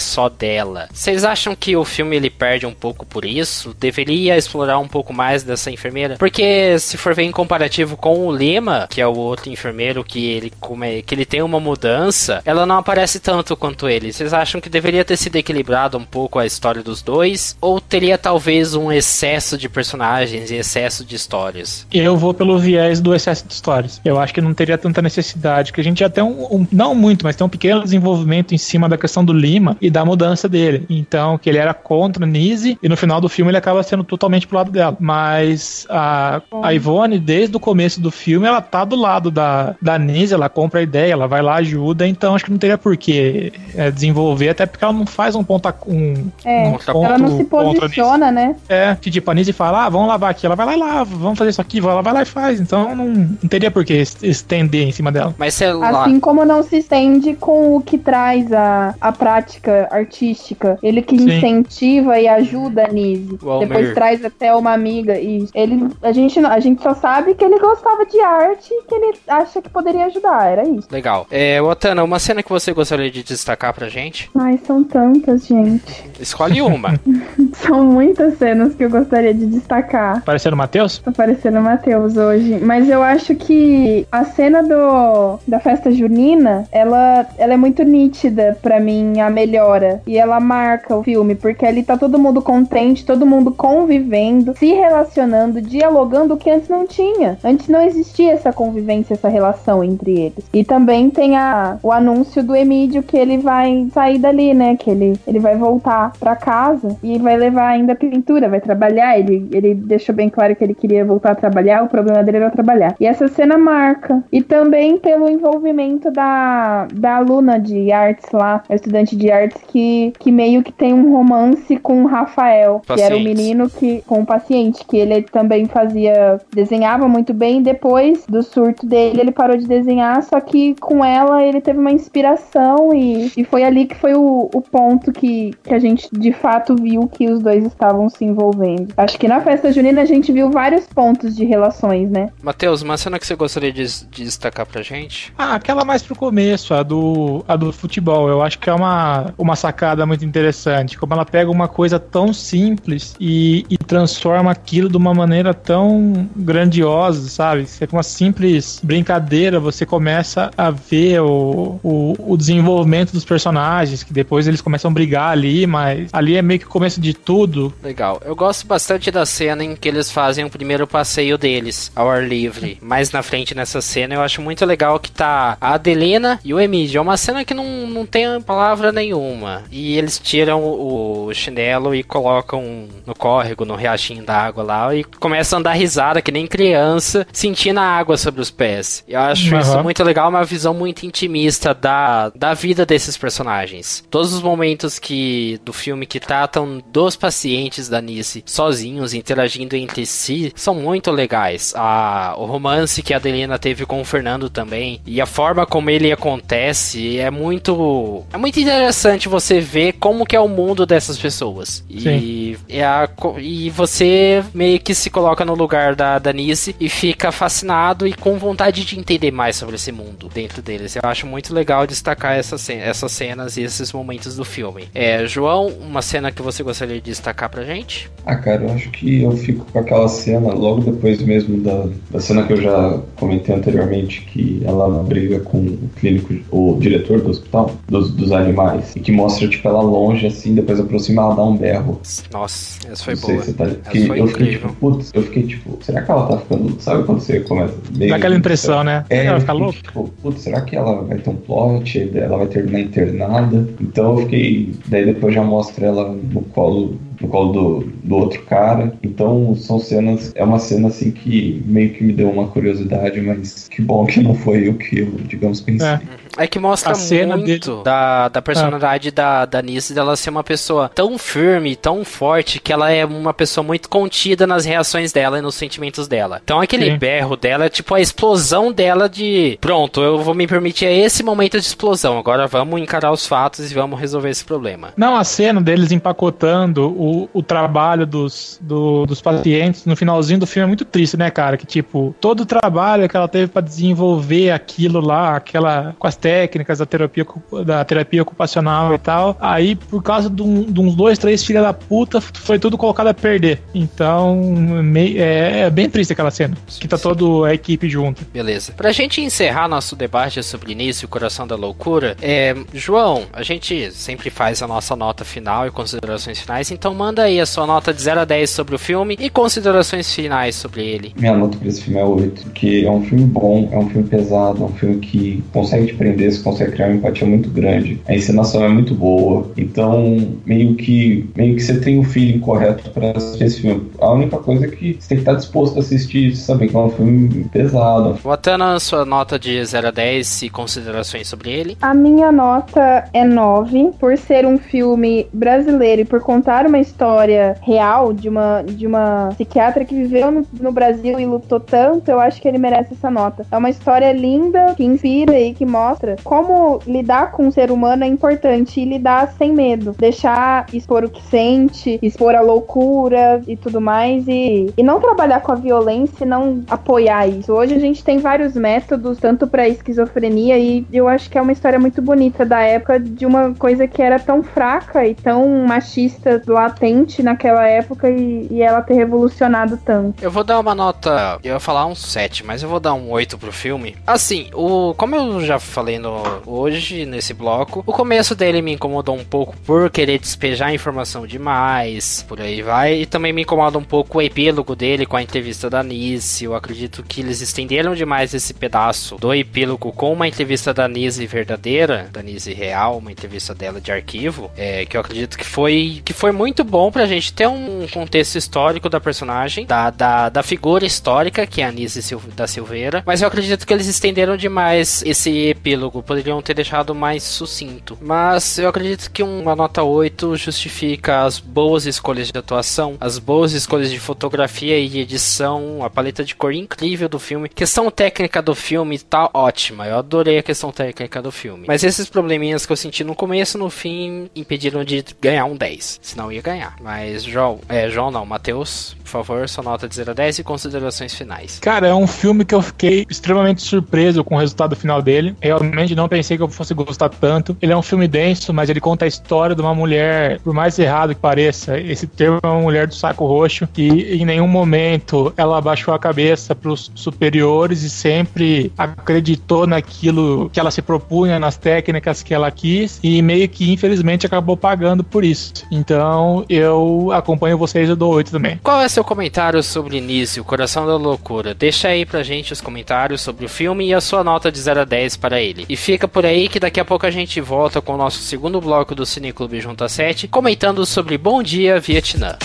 só dela. Vocês acham que o filme ele perde um pouco por isso? Deveria explorar um pouco mais dessa enfermeira? Porque se for ver em comparativo com o Lima, que é o outro enfermeiro que ele come, que ele tem uma mudança, ela não aparece tanto quanto ele. Vocês acham que deveria ter sido equilibrado um pouco a história dos dois? Ou teria talvez um excesso de personagens e excesso de histórias? Eu vou pelo viés do excesso de histórias. Eu acho que não teria tanta necessidade, que a gente tem um, um- não muito, mas tem um pequeno desenvolvimento em cima da questão do Lima e da mudança dele. Então, que ele era contra a Nise e no final do filme ele acaba sendo totalmente pro lado dela. Mas a, a Ivone, desde o começo do filme, ela tá do lado da, da Nise, ela compra a ideia, ela vai lá, ajuda, então acho que não teria por que é, desenvolver, até porque ela não faz um ponta um, É, um Contra- ela não se posiciona, né? É, que tipo, a Nise fala, ah, vamos lavar aqui. Ela vai lá e lava, vamos fazer isso aqui, ela vai lá e faz. Então não, não teria por que es- estender em cima dela. Mas sei lá. Assim como não se estende com o que traz a, a prática artística. Ele que Sim. incentiva e ajuda a Nise. Depois traz até uma amiga. E ele. A gente, a gente só sabe que ele gostava de arte e que ele acha que poderia ajudar. Era isso. Legal. É, Otana, uma cena que você gostaria de destacar pra gente? Ai, são tantas, gente. Escolhe uma. São muitas cenas que eu gostaria de destacar. Parecendo o Matheus? Tá parecendo o Matheus hoje. Mas eu acho que a cena do, da festa junina, ela, ela é muito nítida pra mim, a melhora. E ela marca o filme, porque ali tá todo mundo contente, todo mundo convivendo, se relacionando, dialogando, o que antes não tinha. Antes não existia essa convivência, essa relação entre eles. E também tem a, o anúncio do Emílio que ele vai sair dali, né? Que ele, ele vai voltar pra casa e vai levar ainda a pintura, vai trabalhar. Ele, ele deixou bem claro que ele queria voltar a trabalhar, o problema dele era trabalhar. E essa cena marca. E também pelo envolvimento da, da aluna de artes lá, a estudante de artes, que, que meio que tem um romance com o Rafael, que era o Pacientes. menino que, com o paciente, que ele também fazia, desenhava muito bem. Depois do surto dele, ele parou de desenhar, só que com ela ele teve uma inspiração e, e foi ali que foi o, o ponto que, que a gente de fato viu que os dois estavam se envolvendo. Acho que na festa junina a gente viu vários pontos de relações, né? Matheus, uma cena que você gostaria de, de destacar pra gente? Ah, aquela mais pro começo, a do, a do futebol. Eu acho que é uma, uma sacada muito interessante. Como ela pega uma coisa tão simples e, e transforma aquilo de uma maneira tão grandiosa, sabe? Com uma simples brincadeira, você começa a ver o, o, o desenvolvimento dos personagens, que depois eles começam a brigar ali, mas ali é meio que o começo de tudo. Legal. Eu gosto bastante da cena em que eles fazem o primeiro passeio deles ao ar livre. Mais na frente nessa cena, eu acho muito legal que tá a Adelina e o Emílio. É uma cena que não, não tem palavra nenhuma. E eles tiram o, chinelo e colocam no córrego, no riachinho da água lá, e começam a dar risada, que nem criança, sentindo a água sobre os pés. Eu acho Aham. isso muito legal, uma visão muito intimista da, da vida desses personagens. Todos os momentos que do filme que tratam dos pacientes da Nice sozinhos, interagindo entre si, são muito legais. A, o romance que a Adelina teve com o Fernando também, e a forma como ele acontece, é muito. É muito interessante você ver como que é o mundo dessas pessoas. E, é a e você meio que se coloca no lugar da, da Nice e fica fascinado e com vontade de entender mais sobre esse mundo dentro deles. Eu acho muito legal destacar essas, essas cenas e esses momentos do filme. É, João, uma cena que você gostaria de destacar pra gente? Ah, cara, eu acho que eu fico com aquela cena, logo depois mesmo da, da cena que eu já comentei anteriormente, que ela briga com o clínico, o diretor do hospital, dos, dos animais, e que mostra, tipo, ela longe, assim, depois aproxima, ela dá um berro. Nossa, essa foi Não sei boa. se você tá... Essa Fiquei, foi eu fiquei, incrível. tipo, putz, eu fiquei, tipo, será que ela tá ficando... Sabe quando você começa... meio- Dá aquela impressão, né? É, ela fica fiquei, louca. Tipo, putz, será que ela vai ter um plot? Ela vai terminar internada? Então eu fiquei. Daí depois já mostra ela no colo, no colo do, do outro cara. Então são cenas. É uma cena assim que meio que me deu uma curiosidade, mas que bom que não foi o que eu, digamos, pensei. É. É que mostra A cena muito dele- da, da personalidade da, da Nice dela ser uma pessoa tão firme, tão forte, que ela é uma pessoa muito contida nas reações dela e nos sentimentos dela. Então aquele Sim. berro dela é tipo a explosão dela de pronto, eu vou me permitir esse momento de explosão. Agora vamos encarar os fatos e vamos resolver esse problema. Não, a cena deles empacotando o, o trabalho dos, do- dos pacientes no finalzinho do filme é muito triste, né, cara? Que, tipo, todo o trabalho que ela teve pra desenvolver aquilo lá, aquela com as técnicas da terapia, da terapia ocupacional e tal, aí, por causa de, um- de uns dois, três filha da puta, foi tudo colocado a perder. Então, mei- é, é bem triste aquela cena. Que tá toda a equipe junto. Beleza. Pra gente encerrar nosso debate sobre início e coração da loucura, é, João, a gente sempre faz a nossa nota final e considerações finais, então manda aí a sua nota de 0 a 10 sobre o filme e considerações finais sobre ele. Minha nota pra esse filme é 8, porque é um filme bom, é um filme pesado, é um filme que consegue te prender, você consegue criar uma empatia muito grande. A encenação é muito boa, então meio que meio que você tem o feeling correto pra assistir esse filme. A única coisa é que você tem que estar disposto a assistir, saber que é um filme pesado. Botando sua nota de 0 a 10 e considerações sobre ele. A minha nota é 9, por ser um filme brasileiro e por contar uma história real de uma, de uma psiquiatra que viveu no, no Brasil e lutou tanto, eu acho que ele merece essa nota. É uma história linda, que inspira e que mostra como lidar com o ser humano é importante e lidar sem medo. Deixar expor o que sente, expor a loucura e tudo mais e, e não trabalhar com a violência e não apoiar isso. Hoje a gente tem vários métodos, tanto para esquizofrenia e eu acho que é uma história muito bonita da época de uma coisa que era tão fraca e tão machista latente naquela época e, e ela ter revolucionado tanto. Eu vou dar uma nota, eu ia falar um 7, mas eu vou dar um 8 pro filme. Assim, o como eu já falei no, hoje nesse bloco, o começo dele me incomodou um pouco por querer despejar informação demais, por aí vai, e também me incomoda um pouco o epílogo dele com a entrevista da Nice. Eu acredito que eles estenderam demais esse pedaço do epílogo com uma entrevista da Nice verdadeira, da Nice real, uma entrevista dela de arquivo, é, que eu acredito que foi que foi muito bom pra gente ter um contexto histórico da personagem, da, da, da figura histórica que é a Sil da Silveira, mas eu acredito que eles estenderam demais esse epílogo, poderiam ter deixado mais sucinto. Mas eu acredito que uma nota 8 justifica as boas escolhas de atuação, as boas escolhas de fotografia e edição, a paleta de cor incrível do filme. Questão técnica do filme tá ótima, eu adorei a questão técnica do filme. Mas esses probleminhas que eu senti no começo no fim impediram de ganhar um 10, senão ia ganhar. Mas João, é, João não, Matheus, por favor, sua nota de 0 a 10 e considerações finais. Cara, é um filme que eu fiquei extremamente surpreso com o resultado final dele. Realmente não pensei que eu fosse gostar tanto. Ele é um filme denso, mas ele conta a história de uma mulher, por mais errado que pareça, esse termo é uma mulher do saco roxo, que em nenhum momento ela abaixou a cabeça para os superiores e sempre acreditou naquilo que ela se propunha, nas técnicas que ela quis, e meio que infelizmente acabou pagando por isso. Então eu acompanho vocês e dou 8 também. Qual é seu comentário sobre Início, Coração da Loucura? Deixa aí pra gente os comentários sobre o filme e a sua nota de 0 a 10 para ele. E fica por aí que daqui a pouco a gente volta com o nosso segundo bloco do Cine Clube Junta 7, comentando sobre Bom Dia Vietnã.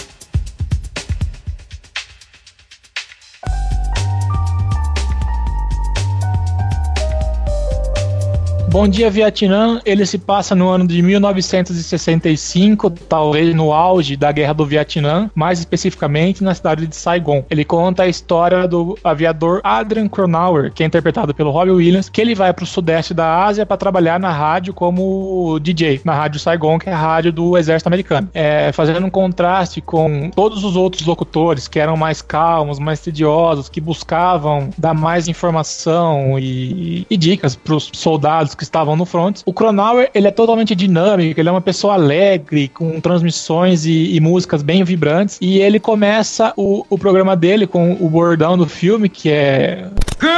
Bom Dia Vietnã, ele se passa no ano de 1965, talvez no auge da Guerra do Vietnã, mais especificamente na cidade de Saigon. Ele conta a história do aviador Adrian Cronauer, que é interpretado pelo Robbie Williams, que ele vai para o sudeste da Ásia para trabalhar na rádio como DJ, na rádio Saigon, que é a rádio do exército americano. É, fazendo um contraste com todos os outros locutores que eram mais calmos, mais tediosos, que buscavam dar mais informação e, e dicas para os soldados que estavam no front. O Cronauer, ele é totalmente dinâmico, ele é uma pessoa alegre, com transmissões e, e músicas bem vibrantes, e ele começa o, o programa dele com o bordão do filme, que é... Good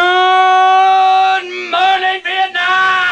morning, Vietnam!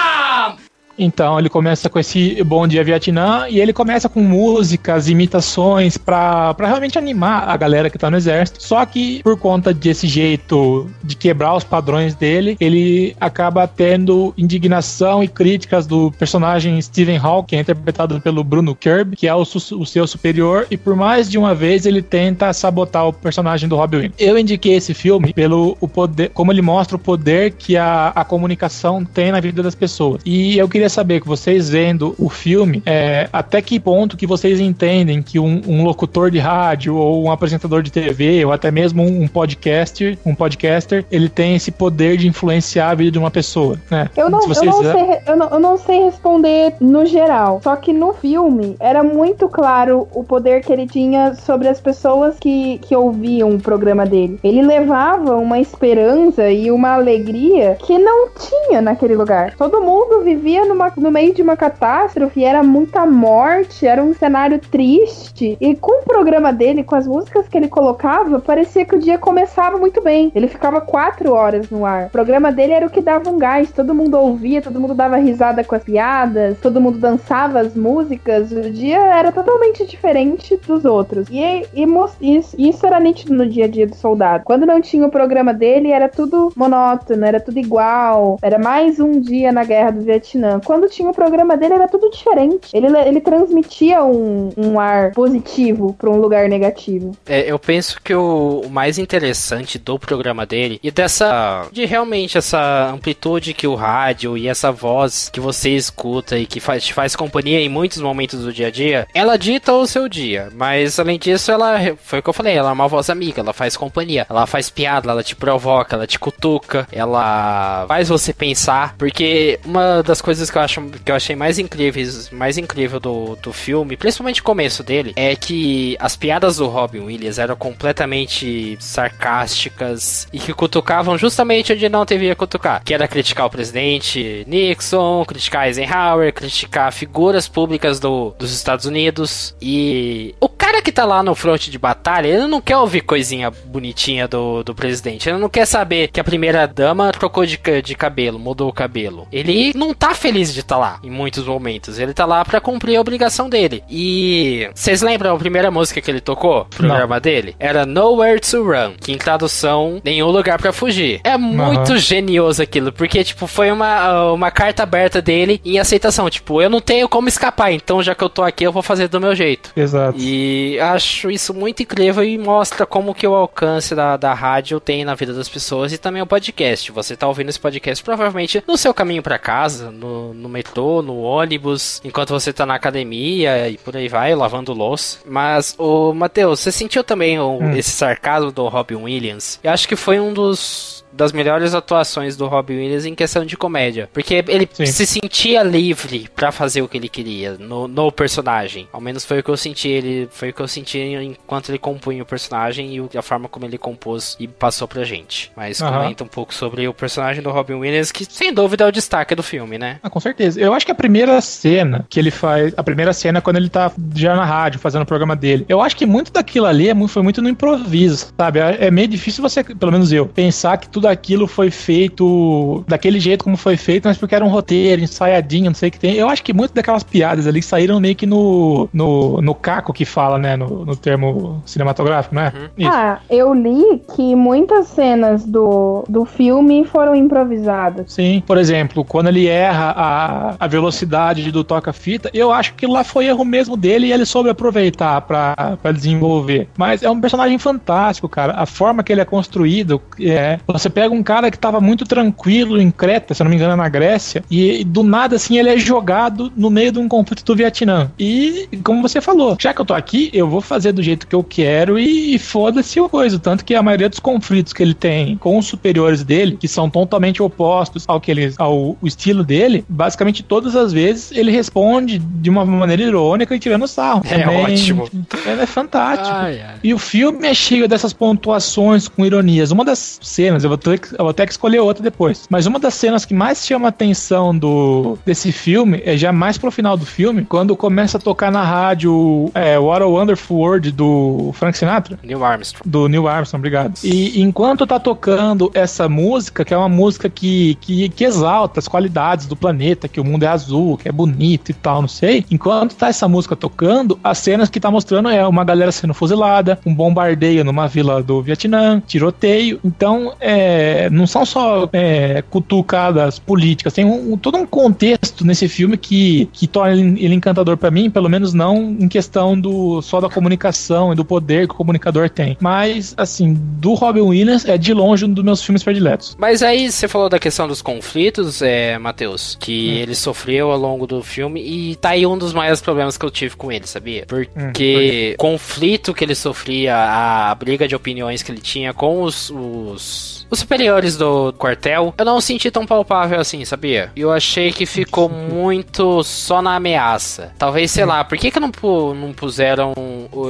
Então ele começa com esse Bom Dia Vietnã e ele começa com músicas, imitações para realmente animar a galera que tá no exército. Só que por conta desse jeito de quebrar os padrões dele, ele acaba tendo indignação e críticas do personagem Stephen Hawking, é interpretado pelo Bruno Kirby, que é o, o seu superior, e por mais de uma vez ele tenta sabotar o personagem do Robin. Eu indiquei esse filme pelo o poder, como ele mostra o poder que a, a comunicação tem na vida das pessoas. E eu queria saber que vocês vendo o filme, é, até que ponto que vocês entendem que um, um, locutor de rádio ou um apresentador de TV ou até mesmo um, um podcaster, um podcaster, ele tem esse poder de influenciar a vida de uma pessoa, né? Eu não, eu, não sei, eu, não, eu não sei responder no geral, só que no filme era muito claro o poder que ele tinha sobre as pessoas que, que ouviam o programa dele. Ele levava uma esperança e uma alegria que não tinha naquele lugar. Todo mundo vivia numa, no meio de uma catástrofe, era muita morte, era um cenário triste. E com o programa dele, com as músicas que ele colocava, parecia que o dia começava muito bem. Ele ficava quatro horas no ar. O programa dele era o que dava um gás, todo mundo ouvia, todo mundo dava risada com as piadas, todo mundo dançava as músicas. O dia era totalmente diferente dos outros. E, e isso, isso era nítido no dia a dia do soldado. Quando não tinha o programa dele, era tudo monótono, era tudo igual. Era mais um dia na guerra do Vietnã quando tinha o programa dele era tudo diferente. Ele, ele transmitia um, um ar positivo pra um lugar negativo. É, eu penso que o, o mais interessante do programa dele e dessa. de realmente essa amplitude que o rádio e essa voz que você escuta e que faz, te faz companhia em muitos momentos do dia a dia, ela dita o seu dia. Mas além disso, ela. Foi o que eu falei, ela é uma voz amiga, ela faz companhia, ela faz piada, ela te provoca, ela te cutuca, ela faz você pensar. Porque uma das coisas que eu, acho, que eu achei mais incríveis, mais incrível do, do filme, principalmente o começo dele, é que as piadas do Robin Williams eram completamente sarcásticas e que cutucavam justamente onde não devia cutucar, que era criticar o presidente Nixon, criticar Eisenhower, criticar figuras públicas do, dos Estados Unidos e o cara que tá lá no fronte de batalha, ele não quer ouvir coisinha bonitinha do, do presidente, ele não quer saber que a primeira dama trocou de, de cabelo, mudou o cabelo. Ele não tá feliz de estar tá lá em muitos momentos, ele tá lá para cumprir a obrigação dele. E vocês lembram a primeira música que ele tocou? No programa dele? Era Nowhere to Run, que em tradução, nenhum lugar para fugir. É muito uhum. genioso aquilo, porque tipo, foi uma, uma carta aberta dele em aceitação, tipo, eu não tenho como escapar, então já que eu tô aqui, eu vou fazer do meu jeito. Exato. E acho isso muito incrível e mostra como que o alcance da, da rádio tem na vida das pessoas e também o podcast. Você tá ouvindo esse podcast provavelmente no seu caminho para casa, no, no metrô, no ônibus, enquanto você tá na academia e por aí vai, lavando louça. Mas, o Matheus, você sentiu também o, hum. esse sarcasmo do Robin Williams? Eu acho que foi um dos das melhores atuações do Robin Williams em questão de comédia. Porque ele Sim. se sentia livre para fazer o que ele queria no, no, personagem. Ao menos foi o que eu senti. Ele foi o que eu senti enquanto ele compunha o personagem e a forma como ele compôs e passou pra gente. Mas uhum. comenta um pouco sobre o personagem do Robin Williams, que sem dúvida é o destaque do filme, né? Ah, com certeza. Eu acho que a primeira cena que ele faz, a primeira cena é quando ele tá já na rádio fazendo o programa dele. Eu acho que muito daquilo ali é foi muito no improviso, sabe? É, é meio difícil você, pelo menos eu, pensar que tudo tudo aquilo foi feito daquele jeito como foi feito, mas porque era um roteiro, ensaiadinho, não sei o que tem. Eu acho que muitas daquelas piadas ali saíram meio que no, no, no caco que fala, né? No, no termo cinematográfico, né? Uhum. Ah, eu li que muitas cenas do, do filme foram improvisadas. Sim, por exemplo, quando ele erra a, a velocidade do toca-fita, eu acho que lá foi erro mesmo dele e ele soube aproveitar para desenvolver. Mas é um personagem fantástico, cara. A forma que ele é construído, é, você pega um cara que tava muito tranquilo em Creta, se eu não me engano, na Grécia, e do nada, assim, ele é jogado no meio de um conflito do Vietnã. E, como você falou, já que eu tô aqui, eu vou fazer do jeito que eu quero e, e foda-se o coisa. Tanto que a maioria dos conflitos que ele tem com os superiores dele, que são totalmente opostos ao que ele, ao estilo dele, basicamente todas as vezes ele responde de uma maneira irônica e tirando sarro. É Também, ótimo. É, é fantástico. Ai, ai. E o filme é cheio dessas pontuações com ironias. Uma das cenas, eu vou ter, eu vou ter que escolher outra depois. Mas uma das cenas que mais chama a atenção do, desse filme é já mais pro final do filme, quando começa a tocar na rádio é, What a Wonderful World do Frank Sinatra. Neil Armstrong. Do Neil Armstrong, obrigado. E enquanto tá tocando essa música, que é uma música que, que, que exalta as qualidades do planeta, que o mundo é azul, que é bonito e tal, não sei. Enquanto tá essa música tocando, as cenas que tá mostrando é uma galera sendo fuzilada, um bombardeio numa vila do Vietnã, tiroteio. Então, é, é, não são só é, cutucadas políticas, tem um, todo um contexto nesse filme que, que torna ele, ele encantador para mim, pelo menos não em questão do só da comunicação e do poder que o comunicador tem. Mas, assim, do Robin Williams é de longe um dos meus filmes prediletos. Mas aí você falou da questão dos conflitos, é, Matheus, que hum. ele sofreu ao longo do filme e tá aí um dos maiores problemas que eu tive com ele, sabia? Porque hum, conflito que ele sofria, a briga de opiniões que ele tinha com os, os os superiores do quartel, eu não senti tão palpável assim, sabia? Eu achei que ficou muito só na ameaça. Talvez, sei lá, por que, que não, não puseram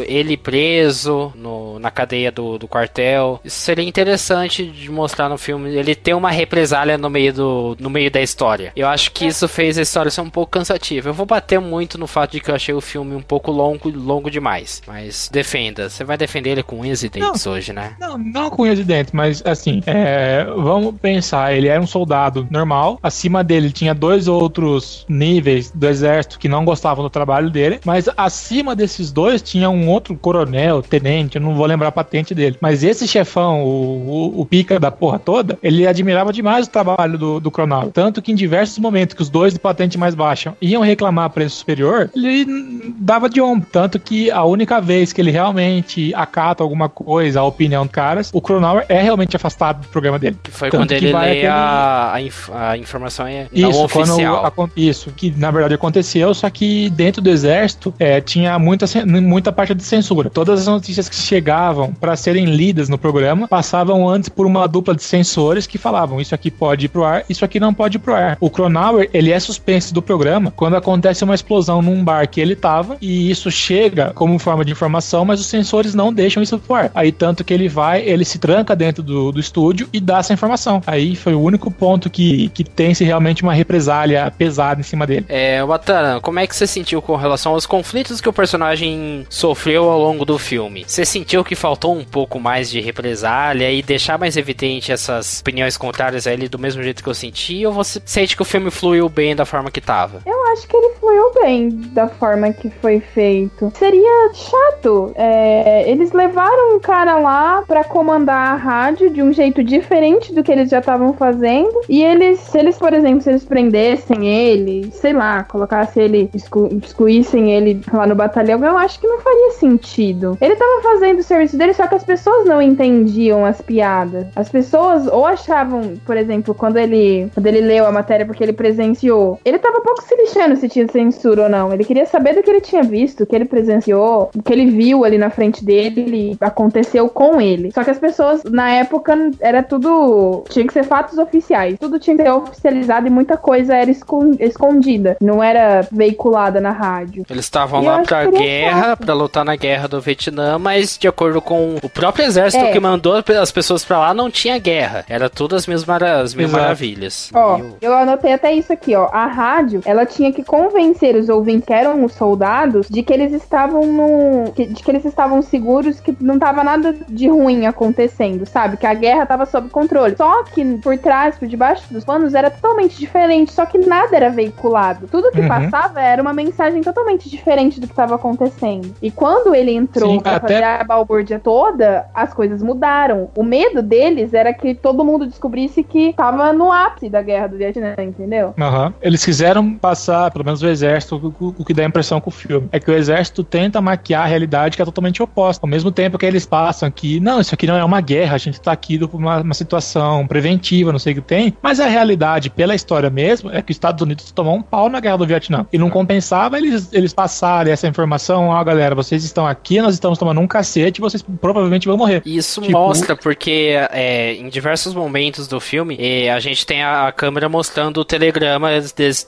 ele preso no, na cadeia do, do quartel? Isso seria interessante de mostrar no filme. Ele ter uma represália no meio, do, no meio da história. Eu acho que isso fez a história ser um pouco cansativa. Eu vou bater muito no fato de que eu achei o filme um pouco longo, longo demais. Mas defenda. Você vai defender ele com unhas e dentes não, hoje, né? Não, não com unhas e dentes, mas assim, é, vamos pensar, ele era um soldado normal, acima dele tinha dois outros níveis do exército que não gostavam do trabalho dele, mas acima desses dois tinha um outro coronel, tenente, eu não vou lembrar a patente dele, mas esse chefão, o, o, o pica da porra toda, ele admirava demais o trabalho do, do Cronal, tanto que em diversos momentos que os dois de patente mais baixa iam reclamar preço superior, ele dava de ombro, tanto que a única vez que ele realmente acata alguma coisa, a opinião do caras, o Cronauer é realmente afastado do programa dele. Que foi Tanto quando que ele vai lê aquele- a, a, inf- a informação é Isso, oficial. quando isso, que na verdade aconteceu, só que dentro do exército é, tinha muita, muita parte de censura. Todas as notícias que chegavam para serem lidas no programa passavam antes por uma dupla de censores que falavam isso aqui pode ir pro ar, isso aqui não pode ir pro ar. O Cronauer, ele é suspenso do programa quando acontece uma explosão num bar que ele tava e isso chega como forma de informação, mas os sensores não deixam isso pro ar. Aí tanto que ele vai, ele se tranca dentro do, do estúdio e dá essa informação. Aí foi o único ponto que, que tem-se realmente uma represália pesada em cima dele. É, Watana, como é que você sentiu com relação aos conflitos que o personagem sofreu ao longo do filme? Você sentiu que faltou um pouco mais de represália e deixar mais evidente essas opiniões contrárias a ele do mesmo jeito que eu senti? Ou você sente que o filme fluiu bem da forma que tava? Eu acho que ele fluiu bem da forma que foi feito. Seria chato. é, eles levaram um cara lá pra comandar a rádio de um jeito diferente do que eles já estavam fazendo. E eles, se eles, por exemplo, se eles prendessem ele, sei lá, colocassem ele, exclu- excluíssem ele lá no batalhão, eu acho que não faria sentido. Ele tava fazendo o serviço dele, só que as pessoas não entendiam as piadas. As pessoas ou achavam, por exemplo, quando ele, quando ele leu a matéria porque ele presenciou, ele tava pouco se lixando se tinha censura ou não. Ele queria saber do que ele tinha visto, o que ele presenciou, o que ele viu ali na frente dele, aconteceu com ele. Só que as pessoas, na época, era tudo. Tinha que ser fatos oficiais. Tudo tinha que ser oficializado e muita coisa era escon- escondida. Não era veiculada na rádio. Eles estavam lá pra guerra, pra lutar na guerra do Vietnã, mas de acordo com o próprio exército É. que mandou as pessoas pra lá, não tinha guerra. Era tudo as mara as Exato. maravilhas. Ó, o- eu anotei até isso aqui, ó. A rádio, ela tinha que convencer os ouvintes, que eram os soldados, de que eles estavam no. de que eles estavam seguros, que não tava nada de ruim acontecendo, sabe? Que a guerra tava sob controle. Só que por trás, por debaixo dos panos, era totalmente diferente. Só que nada era veiculado. Tudo que Uhum. passava era uma mensagem totalmente diferente do que tava acontecendo. E quando ele entrou Sim, pra até- fazer a balbúrdia toda, as coisas mudaram. O medo deles era que todo mundo descobrisse que tava no ápice da guerra do Vietnã, entendeu? Aham. Eles quiseram passar, pelo menos o exército, o, o que dá a impressão com o filme. É que o exército tenta maquiar a realidade que é totalmente oposta. Ao mesmo tempo que eles passam que, não, isso aqui não é uma guerra, a gente tá aqui por uma, uma situação preventiva, não sei o que tem. Mas a realidade, pela história mesmo, é que os Estados Unidos tomou um pau na guerra do Vietnã. E não compensava eles, eles passarem essa informação, ó, galera, vocês estão aqui, nós estamos tomando um cacete, vocês provavelmente vão morrer. Isso Tipo- mostra porque é, em diversos momentos do filme é, a gente tem a, a câmera mostrando o telegrama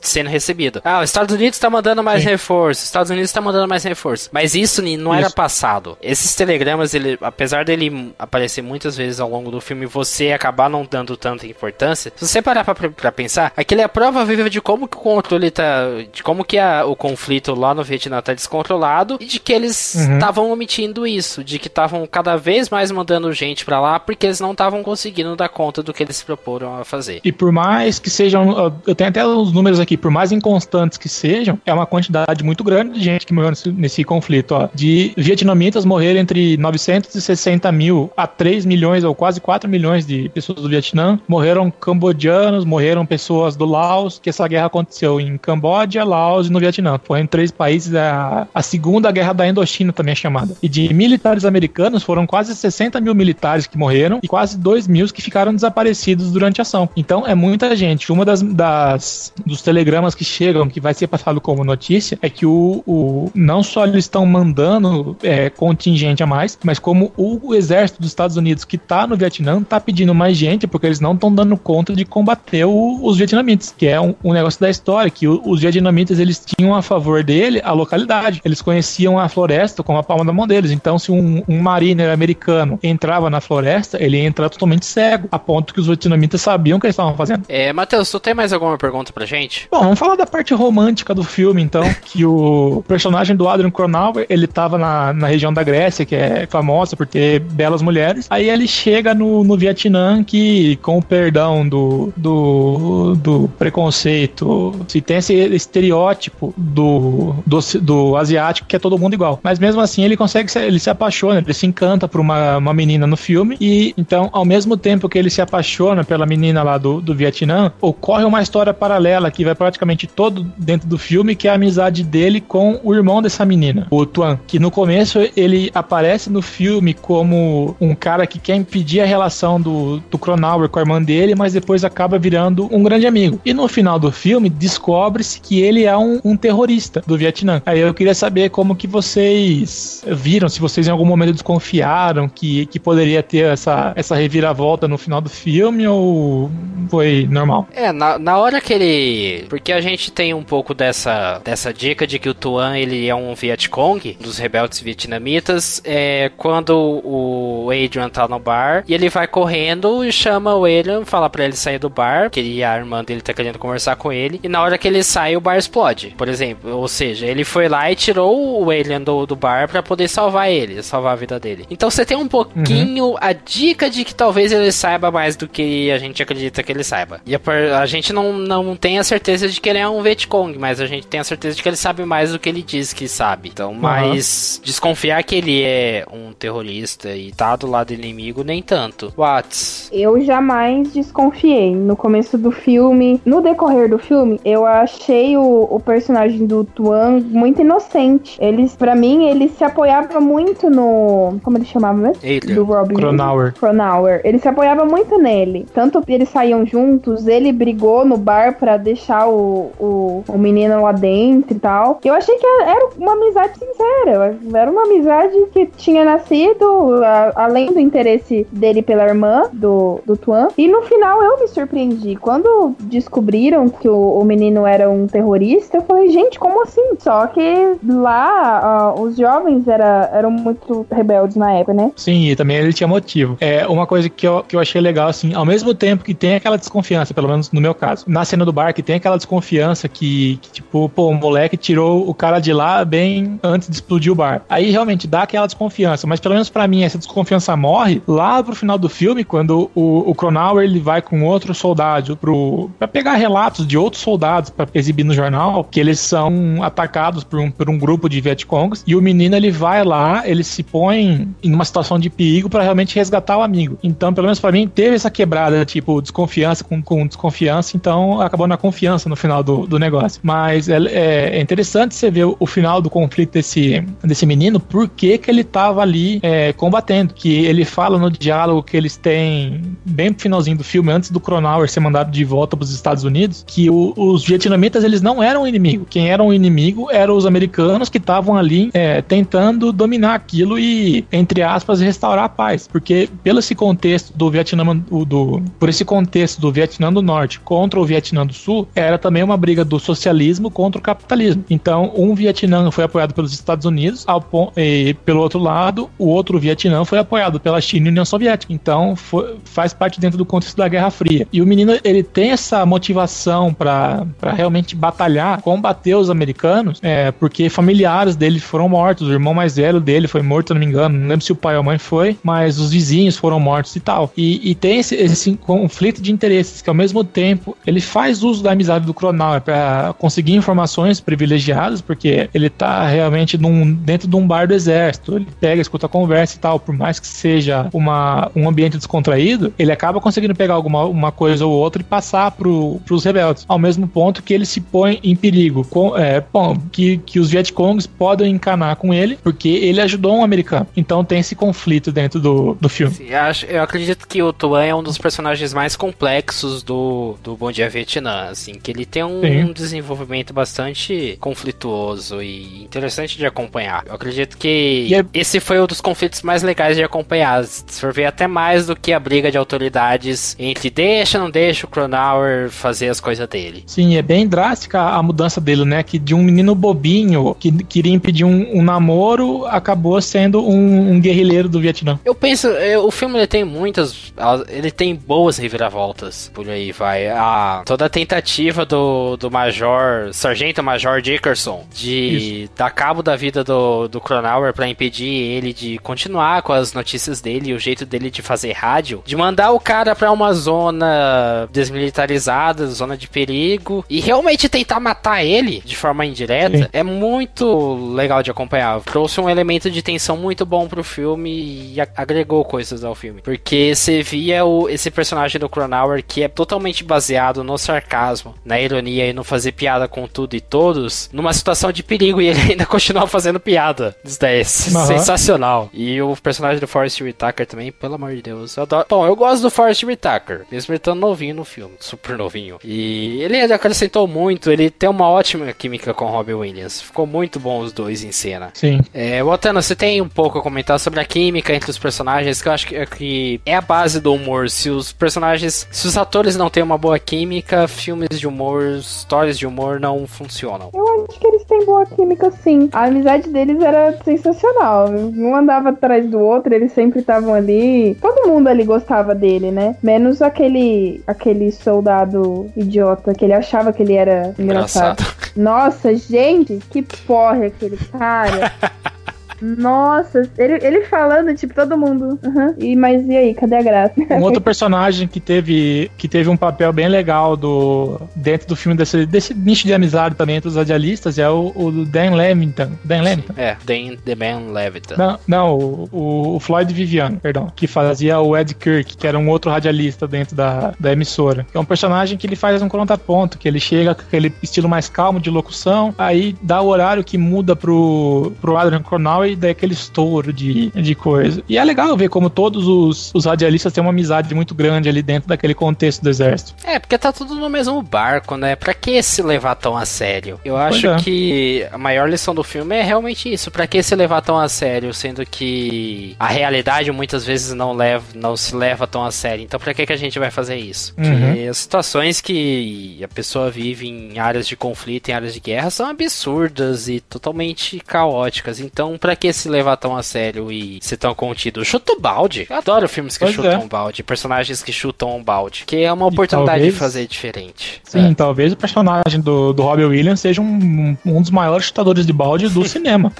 sendo recebido. Ah, os Estados Unidos está mandando mais Sim. reforço, os Estados Unidos está mandando mais reforço. Mas isso não era Isso. passado. Esses telegramas, ele, apesar dele aparecer muitas vezes ao longo do filme e você acabar não dando tanta importância, se você parar pra, pra pensar, aquilo é a prova viva de como que o controle tá. de como que a- o conflito lá no Vietnã tá descontrolado e de que eles Uhum. estavam omitindo isso, de que estavam cada vez mais mandando gente pra lá porque eles não estavam conseguindo dar conta do que eles se proporam a fazer. E por mais que sejam, eu tenho até os números aqui, por mais inconstantes que sejam, é uma quantidade muito grande de gente que morreu nesse, nesse conflito. Ó. De vietnamitas morreram entre 960 mil a 3 milhões ou quase 4 milhões de pessoas do Vietnã. Morreram cambodianos, morreram pessoas do Laos, que essa guerra aconteceu em Camboja, Laos e no Vietnã. Foram em três países, a, a segunda guerra da Indochina também é chamada. E de militares americanos foram quase 60 mil militares que morreram e quase 2 mil que ficaram desaparecidos durante a ação. Então é muita gente. Uma das, das dos telegramas que chegam, que vai ser passado como notícia, é que o, o não só eles estão mandando é, contingente a mais, mas como o, exército dos Estados Unidos que tá no Vietnã tá pedindo mais gente porque eles não estão dando conta de combater o- os vietnamitas, que é um, um negócio da história que o- os vietnamitas eles tinham a favor dele a localidade. Eles conheciam a floresta como a palma da mão deles. Então se um, um mariner americano entrava na floresta, ele ia entrar totalmente cego, a ponto que os vietnamitas sabiam o que eles estavam fazendo. É, Matheus, tu tem mais alguma pergunta pra gente? Bom, vamos falar da parte romântica do filme, então, que o personagem do Adrian Cronauer, ele tava na, na região da Grécia, que é famosa por ter belas mulheres. Aí ele chega no, no Vietnã, que, com o perdão do, do, do preconceito, se tem esse estereótipo do, do, do asiático que é todo mundo igual. Mas mesmo assim, ele consegue, ele se apaixona, ele se encanta por uma, uma menina no filme. E então, ao mesmo tempo que ele se apaixona pela menina lá do, do Vietnã, ocorre uma história paralela que vai praticamente todo dentro do filme, que é a amizade dele com o irmão dessa menina, o Tuan. Que no começo ele aparece no filme como um cara que quer impedir a relação do, do Cronauer com a irmã dele, mas depois acaba virando um grande amigo. E no final do filme, descobre-se que ele é um, um terrorista do Vietnã. Aí eu queria saber como que vocês viram, se vocês em algum momento desconfiaram que, que poderia ter essa, essa reviravolta no final do filme ou foi normal? É, na, na hora que ele. Porque a gente tem um pouco dessa, dessa dica de que o Tuan ele é um Vietcong dos rebeldes vietnamitas. É quando o Adrian tá no bar e ele vai correndo e chama o Adrian, fala para ele sair do bar, que ele, a irmã dele tá querendo conversar com ele. E na hora que ele sai, o bar explode, por exemplo. Ou seja, ele foi lá e tirou o Alien do, do bar para poder salvar ele, salvar a vida dele. Então você tem um pouquinho uhum. a dica de que talvez ele saiba mais do que a gente acredita que ele saiba. E a, a gente não, não tem a certeza de que ele é um Vietcong, mas a gente tem a certeza de que ele sabe mais do que ele diz que sabe. Então, uhum. mas desconfiar que ele é um terrorista e tá do lado inimigo, nem tanto. Watts? Eu jamais desconfiei. No começo do filme, no decorrer do filme, eu achei o, o personagem do Tuan muito inocente. Eles, para mim, ele se apoiava muito no. Como ele chamava mesmo? Do Robin. Cronauer. Cronauer. Ele se apoiava muito nele. Tanto eles saíam juntos, ele brigou no bar para deixar o, o, o, menino lá dentro e tal. Eu achei que era uma amizade sincera. Era uma amizade que tinha nascido a, além do interesse dele pela irmã do, do Tuan. E no final eu me surpreendi. Quando descobriram que o, o menino era um terrorista, eu falei, gente, como assim? Só que lá uh, os jovens era, eram muito rebeldes na época, né? Sim, e também ele tinha motivo. É uma coisa que eu, que eu achei legal, assim, ao mesmo tempo que tem aquela desconfiança, pelo menos no meu caso, na cena do bar, que tem aquela desconfiança que, que tipo, pô, o moleque tirou o cara de lá bem antes de explodir o bar. Aí realmente dá aquela desconfiança, mas pelo menos para mim essa desconfiança morre lá pro final do filme, quando o, o Cronauer ele vai com outro soldado pro, pra pegar relatos de outros soldados para exibir no jornal, que eles são atacados por um, por um grupo de Vietcongs, e o menino ele vai lá, ele se põe em uma situação de perigo para realmente resgatar o amigo. Então, pelo menos para mim, teve essa quebrada, tipo, desconfiança com, com desconfiança, então acabou na confiança no final do, do negócio. Mas é, é, é interessante você ver o, o, final do conflito desse, desse menino, por que que ele tava ali é, combatendo, que ele fala no diálogo que eles têm, bem pro finalzinho do filme, antes do Cronauer ser mandado de volta para os Estados Unidos, que o, os vietnamitas, eles não eram inimigo. Quem era o inimigo eram os americanos que estavam ali é, tentando dominar aquilo e, entre aspas, restaurar a paz. Porque pelo esse contexto do Vietnã do, do, por esse contexto do Vietnã do Norte contra o Vietnã do Sul, era também uma briga do socialismo contra o capitalismo. Então, um Vietnã foi apoiado pelos Estados Unidos, ao, e pelo outro lado, o outro Vietnã foi apoiado pela China e União Soviética. Então, foi, faz parte dentro do contexto da Guerra Fria. E o menino, ele tem essa motivação para realmente batalhar, combater os americanos, é, porque familiares dele foram mortos. O irmão mais velho dele foi morto, não me engano. Não lembro se o pai ou a mãe foi, mas os vizinhos foram mortos e tal. E, e tem esse, esse, conflito de interesses que, ao mesmo tempo, ele faz uso da amizade do Cronauer para conseguir informações privilegiadas, porque ele tá realmente num, dentro de um bar do exército. Ele pega, escuta a conversa e tal. Por mais que seja uma, um ambiente descontraído, ele acaba conseguindo pegar alguma uma coisa ou outra e passar pro, pros rebeldes. Ao mesmo ponto que ele se põe em perigo. Com, é, bom, que, que os Vietcongs podem encanar com ele, porque ele ajudou um americano. Então tem esse conflito dentro do, do filme. Sim, eu, acho, eu acredito que o Tuan é um dos personagens mais complexos do, do Bom Dia Vietnã, assim, que ele tem um, um desenvolvimento bastante conflituoso e interessante de acompanhar. Eu acredito que é... esse foi um dos conflitos mais legais de acompanhar. Se for ver até mais do que a briga de autoridades entre deixa, não deixa o Cronauer fazer as coisas dele. Sim, é bem drástica a mudança dele, né? Que de um menino bobinho que queria impedir um, um namoro acabou sendo um, um, guerrilheiro do Vietnã. Eu penso, eu, o filme ele tem muitas. Ele tem boas reviravoltas por aí, vai. A, toda a tentativa do, do Major, Sargento Major Dickerson, de Isso. dar cabo da vida do, do Cronauer para impedir ele de continuar com as notícias dele, o jeito dele de fazer rádio, de mandar o cara para uma zona desmilitarizada, zona de perigo, e realmente tentar matar ele de forma indireta, Sim. é muito legal de acompanhar. Trouxe um elemento de tensão muito bom pro filme e agregou coisas ao filme. Porque você via o, esse personagem do Cronauer que é totalmente baseado no sarcasmo, na ironia e no fazer piada com tudo e todos, numa situação de perigo e ele ainda continua fazendo piada. Isso daí é uhum. sensacional. E o personagem do Forrest Whitaker também, pelo amor de Deus, eu adoro. Bom, eu gosto do Forrest Whitaker, mesmo ele estando novinho no filme, super novinho. E ele acrescentou muito, ele tem uma ótima química com Robin Williams. Ficou muito bom os dois em cena. Sim. É, Watana, você tem um pouco a comentar sobre a química entre os personagens, que eu acho que, é que é a base do humor. Se os personagens, se os atores não têm uma boa química, filmes de humor, histórias de humor não funcionam. Eu acho que eles têm boa química sim. A amizade deles era sensacional. Um andava atrás do outro, eles sempre estavam ali. Todo mundo ali gostava dele, né? Menos aquele aquele soldado idiota que ele achava que ele era engraçado. engraçado. Nossa, gente, que porra aquele cara. Nossa, ele, ele falando, tipo, todo mundo. Uhum. E, mas e aí, cadê a graça? Um outro personagem que teve, que teve um papel bem legal do, dentro do filme desse, desse nicho de amizade também entre os radialistas é o, o Dan Levington. Dan Levington? É, Dan The Man Leviton. Não, não o, o, Floyd Viviano, perdão, que fazia o Ed Kirk, que era um outro radialista dentro da, da emissora. É um personagem que ele faz um contraponto, que ele chega com aquele estilo mais calmo de locução, aí dá o horário que muda pro, pro Adrian Cornell e daí aquele estouro de, de coisa. E é legal ver como todos os, os radialistas têm uma amizade muito grande ali dentro daquele contexto do exército. É, porque tá tudo no mesmo barco, né? Pra que se levar tão a sério? Eu acho é. que a maior lição do filme é realmente isso. Pra que se levar tão a sério, sendo que a realidade muitas vezes não leva, não se leva tão a sério. Então pra que, que a gente vai fazer isso? Uhum. Porque as situações que a pessoa vive em áreas de conflito, em áreas de guerra, são absurdas e totalmente caóticas. Então pra que se levar tão a sério e ser tão contido. Chuta o balde. Eu adoro filmes que pois chutam é. balde, personagens que chutam um balde. Que é uma oportunidade talvez, de fazer diferente. Sim, é. talvez o personagem do, do Robbie Williams seja um, um dos maiores chutadores de balde do cinema.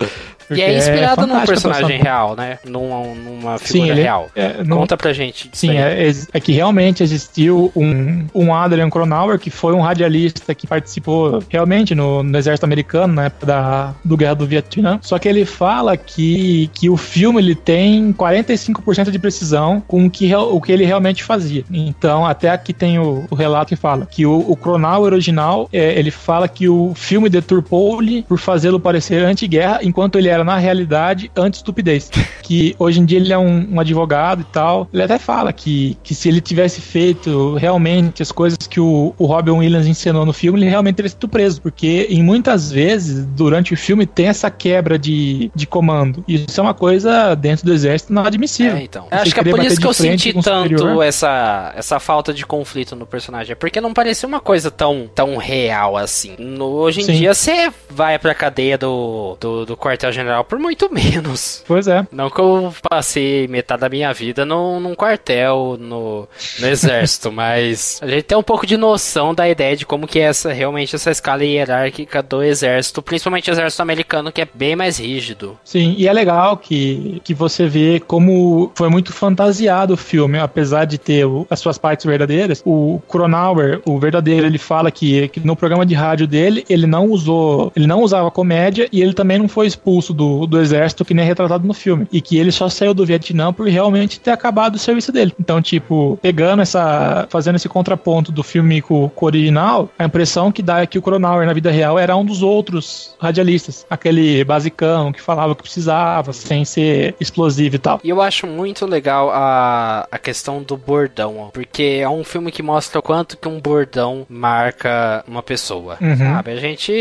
E é inspirado é num personagem real, né? Num, numa figura sim, ele, real. É, Conta pra gente. Sim, é, é, que realmente existiu um, um Adrian Cronauer, que foi um radialista que participou realmente no, no exército americano, na época da, do Guerra do Vietnã. Só que ele fala que, que o filme ele tem 45% de precisão com o que, o que ele realmente fazia. Então, até aqui tem o, o relato que fala que o, o Cronauer original, é, ele fala que o filme deturpou-lhe por fazê-lo parecer anti-guerra, enquanto ele era na realidade anti-estupidez. que hoje em dia ele é um, um, advogado e tal. Ele até fala que, que se ele tivesse feito realmente as coisas que o, o Robin Williams ensinou no filme, ele realmente teria sido preso. Porque em muitas vezes, durante o filme, tem essa quebra de, de comando. E isso é uma coisa dentro do exército não admissível. É, então. Acho que é por isso que eu senti tanto essa, essa falta de conflito no personagem. É porque não parecia uma coisa tão, tão real assim. No, hoje em Sim. dia, você vai pra cadeia do, do, do quartel-general general por muito menos. Pois é. Não que eu passei metade da minha vida num, num quartel, no, no exército, mas a gente tem um pouco de noção da ideia de como que é essa, realmente essa escala hierárquica do exército, principalmente o exército americano, que é bem mais rígido. Sim, e é legal que, que você vê como foi muito fantasiado o filme, apesar de ter o, as suas partes verdadeiras. O Cronauer, o verdadeiro, ele fala que, que no programa de rádio dele, ele não usou, ele não usava comédia e ele também não foi expulso do do, exército que nem é retratado no filme. E que ele só saiu do Vietnã por realmente ter acabado o serviço dele. Então, tipo, pegando essa. fazendo esse contraponto do filme com, com o original, a impressão que dá é que o Cronauer na vida real era um dos outros radialistas. Aquele basicão que falava que precisava, sem ser explosivo e tal. E eu acho muito legal a, a questão do bordão, porque é um filme que mostra o quanto que um bordão marca uma pessoa, uhum. sabe? A gente.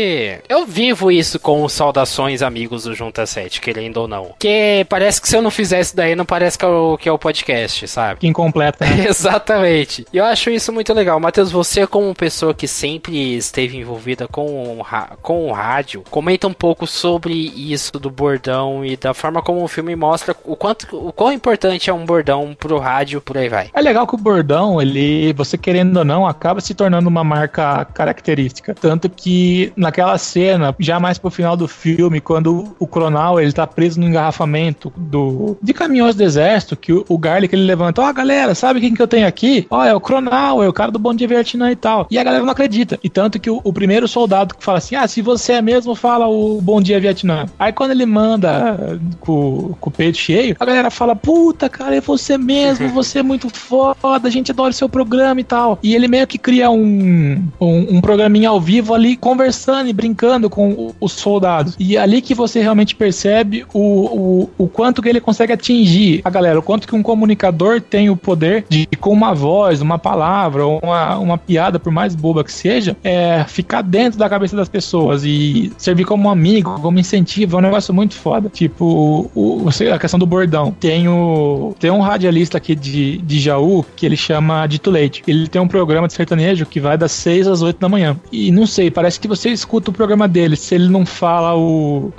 Eu vivo isso com saudações amigos do João Junta 7, querendo ou não. Que parece que se eu não fizer isso daí, não parece que é o, que é o podcast, sabe? Que incompleta. Né? Exatamente. E eu acho isso muito legal. Matheus, você como pessoa que sempre esteve envolvida com o, com o rádio, comenta um pouco sobre isso do bordão e da forma como o filme mostra o quanto o quão importante é um bordão pro rádio, por aí vai. É legal que o bordão, ele, você querendo ou não, acaba se tornando uma marca característica. Tanto que naquela cena, já mais pro final do filme, quando o Cronal ele tá preso no engarrafamento do de caminhões do exército, que o, o Garlic ele levanta, ó oh, galera, sabe quem que eu tenho aqui? Ó, oh, é o Cronal, é o cara do Bom Dia Vietnã e tal. E a galera não acredita. E tanto que o, o primeiro soldado que fala assim, ah, se você é mesmo, fala o Bom Dia Vietnã. Aí quando ele manda com, com o peito cheio, a galera fala, puta, cara, é você mesmo, você é muito foda, a gente adora o seu programa e tal. E ele meio que cria um, um, um programinha ao vivo ali, conversando e brincando com os soldados. E é ali que você realmente percebe o, o, o quanto que ele consegue atingir a galera, o quanto que um comunicador tem o poder de, com uma voz, uma palavra, uma, uma piada, por mais boba que seja, é, ficar dentro da cabeça das pessoas e servir como um amigo, como incentivo, é um negócio muito foda. Tipo, o, a questão do bordão. Tem, o, tem um radialista aqui de, de Jaú que ele chama Dito Leite. Ele tem um programa de sertanejo que vai das 6 às 8 da manhã. E não sei, parece que você escuta o programa dele, se ele não fala o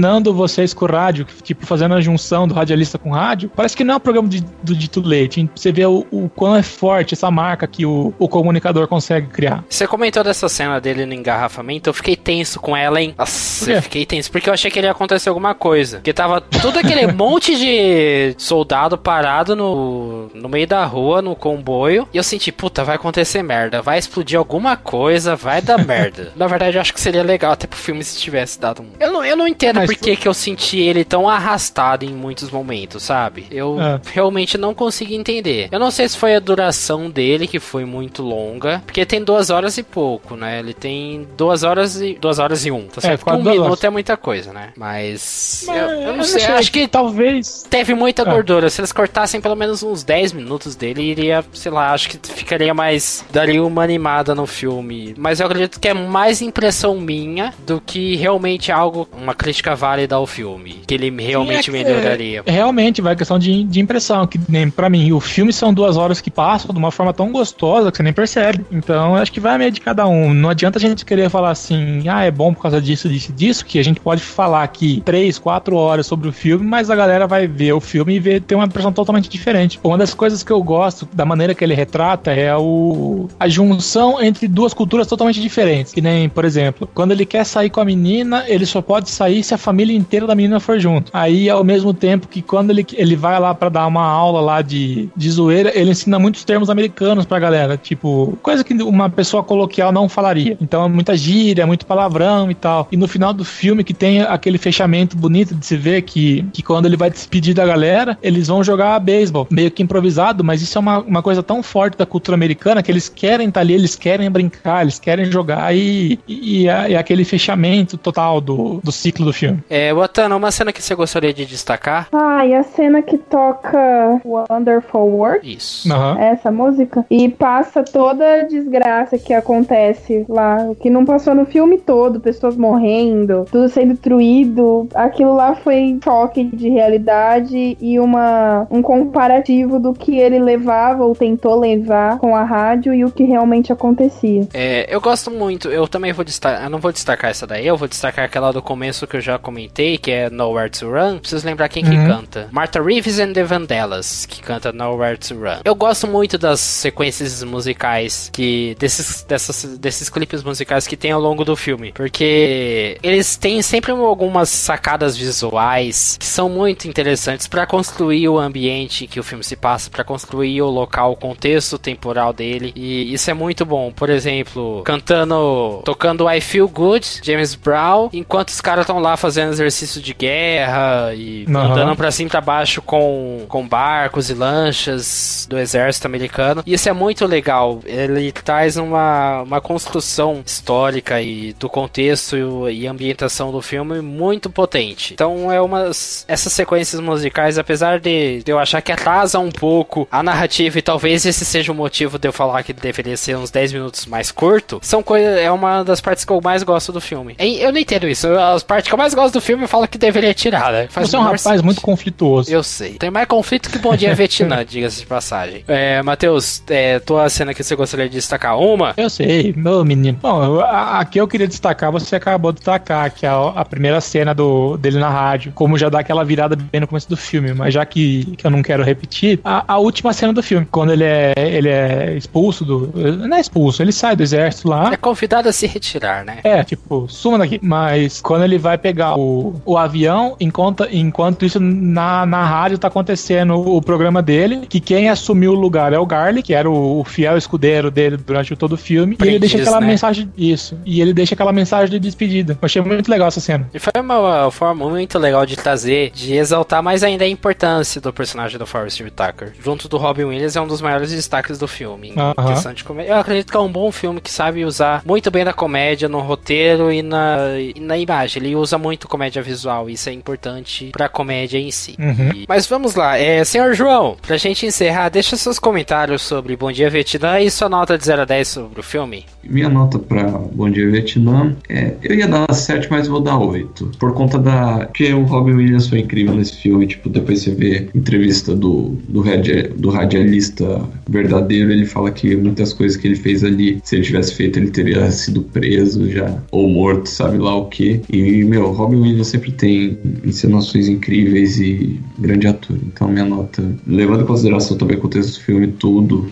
cojuminando vocês com o rádio, tipo, fazendo a junção do radialista com o rádio, parece que não é um programa de, do Dito Leite. Você vê o, o quão é forte essa marca que o, o comunicador consegue criar. Você comentou dessa cena dele no engarrafamento, eu fiquei tenso com ela, hein? Nossa, eu fiquei tenso, porque eu achei que ele ia acontecer alguma coisa. Porque tava tudo aquele monte de soldado parado no, no meio da rua, no comboio, e eu senti, puta, vai acontecer merda, vai explodir alguma coisa, vai dar merda. Na verdade, eu acho que seria legal até pro filme se tivesse dado um. Eu não, eu não entendo Mas por que, que eu senti ele tão arrastado em muitos momentos, sabe? Eu é. realmente não consegui entender. Eu não sei se foi a duração dele, que foi muito longa, porque tem duas horas e pouco, né? Ele tem duas horas e duas horas e um. Tá é, certo? É, um minuto horas. é muita coisa, né? Mas, Mas eu, eu, não eu sei, acho que talvez teve muita é. gordura. Se eles cortassem pelo menos uns 10 minutos dele, iria, sei lá, acho que ficaria mais daria uma animada no filme. Mas eu acredito que é mais impressão minha do que realmente algo, uma crítica válida ao filme. Que ele realmente Sim, é melhoraria. É, realmente, vai questão de, de impressão. Que nem pra mim, o filme são duas horas que passam de uma forma tão gostosa que você nem percebe. Então, acho que vai meio de cada um. Não adianta a gente querer falar assim, ah, é bom por causa disso, disso, disso, que a gente pode falar aqui três, quatro horas sobre o filme, mas a galera vai ver o filme e ver, ter uma impressão totalmente diferente. Uma das coisas que eu gosto da maneira que ele retrata é o, a junção entre duas culturas totalmente diferentes. Que nem, por exemplo, quando ele quer sair com a menina, ele só pode sair se a família inteira da menina for junto. Aí, ao mesmo tempo que quando ele, ele vai lá para dar uma aula lá de, de zoeira, ele ensina muitos termos americanos pra galera. Tipo, coisa que uma pessoa coloquial não falaria. Então, é muita gíria, muito palavrão e tal. E no final do filme, que tem aquele fechamento bonito de se ver que, que quando ele vai despedir da galera, eles vão jogar beisebol, meio que improvisado, mas isso é uma, uma coisa tão forte da cultura americana que eles querem estar tá ali, eles querem brincar, eles querem jogar e, e, e, é, é aquele fechamento total do, do ciclo do filme. É, Watana, uma cena que você gostaria de destacar? Ah, e a cena que toca Wonderful World. Isso. Uhum. Essa música. E passa toda a desgraça que acontece lá, o que não passou no filme todo, pessoas morrendo, tudo sendo destruído. Aquilo lá foi choque de realidade e uma, um comparativo do que ele levava ou tentou levar com a rádio e o que realmente acontecia. É, eu gosto muito, eu também vou destacar, eu não vou destacar essa daí, eu vou destacar aquela do começo que eu já comentei, que é Nowhere to Run. Preciso lembrar quem uhum. que canta. Martha Reeves and the Vandellas, que canta Nowhere to Run. Eu gosto muito das sequências musicais que desses dessas, desses clipes musicais que tem ao longo do filme, porque eles têm sempre algumas sacadas visuais que são muito interessantes para construir o ambiente que o filme se passa, para construir o local, o contexto temporal dele. E isso é muito bom. Por exemplo, cantando, tocando I Feel Good, James Brown, enquanto os caras estão lá fazendo exercício de guerra e uhum. andando pra cima e pra baixo com, com barcos e lanchas do exército americano. E isso é muito legal. Ele traz uma, uma construção histórica e do contexto e ambientação do filme muito potente. Então é uma essas sequências musicais, apesar de, de eu achar que atrasa um pouco a narrativa e talvez esse seja o motivo de eu falar que deveria ser uns 10 minutos mais curto, são coisas é uma das partes que eu mais gosto do filme. Eu não entendo isso. As partes que eu mais gosto gosto do filme falam que deveria tirar, né? Faz Você é um rapaz sentido. muito conflituoso. Eu sei. Tem mais conflito que Bom Dia Vietnã, diga-se de passagem. É, Matheus, é, tua cena que você gostaria de destacar uma? Eu sei, meu menino. Bom, aqui eu queria destacar, você acabou de destacar, que é a, primeira cena do, dele na rádio, como já dá aquela virada bem no começo do filme, mas já que, que eu não quero repetir, a, a última cena do filme, quando ele é, ele é expulso do. Não é expulso, ele sai do exército lá. É convidado a se retirar, né? É, tipo, suma daqui. Mas quando ele vai pegar o, o avião, enquanto, enquanto isso na, na rádio tá acontecendo o programa dele, que quem assumiu o lugar é o Garlic, que era o, o fiel escudeiro dele durante todo o filme. e ele deixa aquela né? mensagem. Isso. E ele deixa aquela mensagem de despedida. Eu achei muito legal essa cena. E foi uma forma muito legal de trazer, de exaltar mais ainda a importância do personagem do Forrest Whitaker. Junto do Robin Williams, é um dos maiores destaques do filme. Uh -huh. questão de comédia. Eu acredito que é um bom filme que sabe usar muito bem da comédia no roteiro e na, e na imagem. Ele usa muito comédia visual. Isso é importante pra comédia em si. Uhum. E, mas vamos lá. É, senhor João, pra gente encerrar, deixa seus comentários sobre Bom Dia Vietnã e sua nota de 0 a 10 sobre o filme. Minha nota pra Bom Dia Vietnã é. Eu ia dar 7, mas vou dar 8. Por conta da. Porque o Robin Williams foi incrível nesse filme. Tipo, depois você vê entrevista do, do, radia, do radialista verdadeiro. Ele fala que muitas coisas que ele fez ali, se ele tivesse feito, ele teria sido preso já. Ou morto, sabe lá o que. E, meu, Robin Williams sempre tem encenações incríveis e grande ator. Então, minha nota, levando em consideração também o contexto do filme, tudo,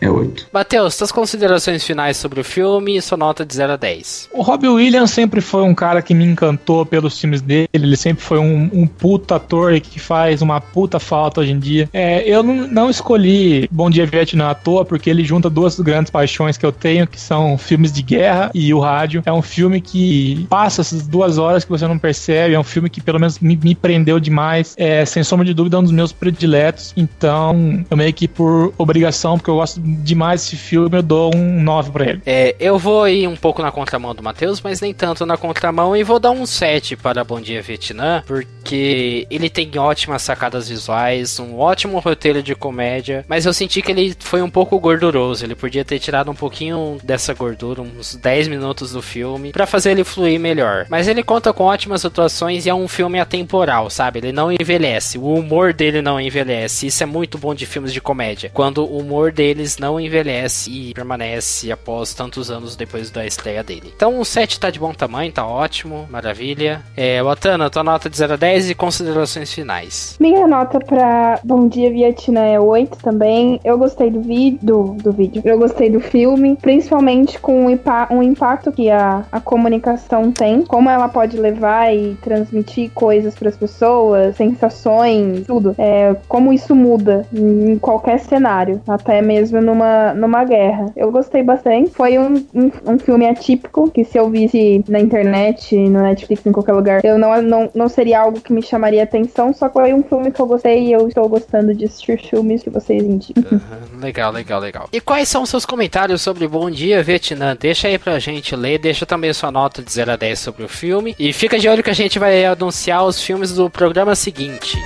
é 8. Matheus, suas considerações finais sobre o filme e sua nota de 0 a 10. O Robbie Williams sempre foi um cara que me encantou pelos filmes dele. Ele sempre foi um, um puta ator que faz uma puta falta hoje em dia. É, eu não, não escolhi Bom Dia Vietnã à toa, porque ele junta duas grandes paixões que eu tenho, que são filmes de guerra e o rádio. É um filme que passa essas duas horas que você não percebe. É um filme que pelo menos me, me prendeu demais. É, sem sombra de dúvida, é um dos meus prediletos. Então, eu meio que por obrigação, porque eu gosto demais desse filme, eu dou um 9 pra ele. É, eu vou ir um pouco na contramão do Matheus, mas nem tanto na contramão, e vou dar um 7 para Bom Dia Vietnã, porque ele tem ótimas sacadas visuais, um ótimo roteiro de comédia, mas eu senti que ele foi um pouco gorduroso, ele podia ter tirado um pouquinho dessa gordura, uns 10 minutos do filme, para fazer ele fluir melhor. Mas ele conta com ótimas atuações e é um filme atemporal, sabe? Ele não envelhece, o humor dele não envelhece, isso é muito bom de filmes de comédia, quando o humor deles não envelhece e permanece após tantos anos depois da estreia dele. Então o 7 tá de bom tamanho, tá ótimo, maravilha. É, Watana, tua nota de 0 a 10 e considerações finais. Minha nota pra Bom Dia Vietnã é 8 também. Eu gostei do vídeo, do, do vídeo. Eu gostei do filme, principalmente com o um impacto que a, a comunicação tem, como ela pode levar e transmitir coisas para as pessoas, sensações, tudo. É, como isso muda em qualquer cenário, até mesmo numa, numa guerra. Eu gostei bastante. Foi um, um, um filme atípico que se eu visse na internet, no Netflix, em qualquer lugar, eu não, não, não seria algo que me chamaria atenção, só que foi um filme que eu gostei e eu estou gostando de assistir filmes que vocês indicam. Uhum, legal, legal, legal. E quais são seus comentários sobre Bom Dia Vietnã? Deixa aí pra gente ler, deixa também sua nota de 0 a 10 sobre o filme e fica de olho que a gente vai anunciar os filmes do programa seguinte.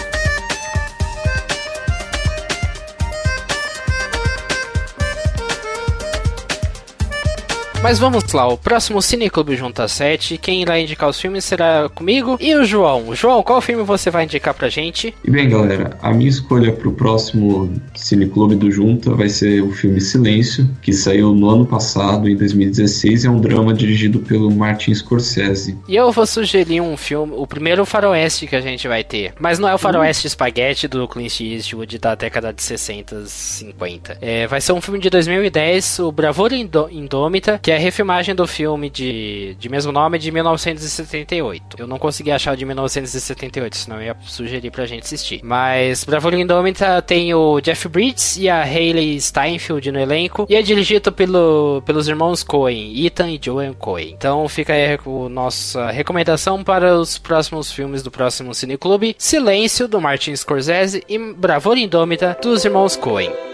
Mas vamos lá, o próximo Cineclube Junta 7, quem irá indicar os filmes será comigo e o João. João, qual filme você vai indicar pra gente? E bem, galera, a minha escolha pro próximo Cineclube do Junta vai ser o filme Silêncio, que saiu no ano passado, em 2016, é um drama dirigido pelo Martin Scorsese. E eu vou sugerir um filme, o primeiro faroeste que a gente vai ter, mas não é o faroeste espaguete do Clint Eastwood da década de 60, 50. É, vai ser um filme de 2010, o Bravura Indômita, que é a refilmagem do filme de, de mesmo nome de 1978. Eu não consegui achar o de 1978, senão eu ia sugerir pra gente assistir. Mas Bravura Indômita tem o Jeff Bridges e a Hayley Steinfeld no elenco e é dirigido pelo, pelos irmãos Coen, Ethan e Joan Coen. Então fica aí a nossa recomendação para os próximos filmes do próximo Cineclube: Silêncio, do Martin Scorsese e Bravura Indômita, dos irmãos Coen.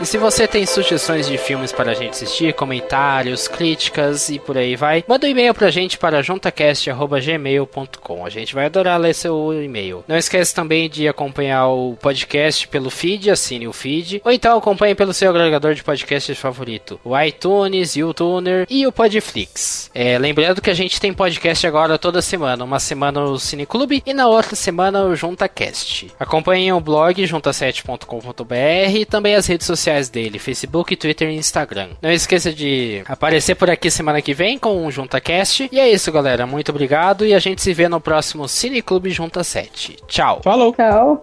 E se você tem sugestões de filmes para a gente assistir, comentários, críticas e por aí vai, manda um e-mail pra gente para juntacast.gmail.com. A gente vai adorar ler seu e-mail. Não esqueça também de acompanhar o podcast pelo feed, assine o feed, ou então acompanhe pelo seu agregador de podcasts favorito, o iTunes, o Tuner e o Podflix. É, lembrando que a gente tem podcast agora toda semana, uma semana o Cineclube e na outra semana o JuntaCast. Acompanhem o blog junta7.com.br e também as redes sociais dele, Facebook, Twitter e Instagram. Não esqueça de aparecer por aqui semana que vem com o JuntaCast. E é isso, galera. Muito obrigado e a gente se vê no próximo Cineclube Junta 7. Tchau. Falou. Tchau.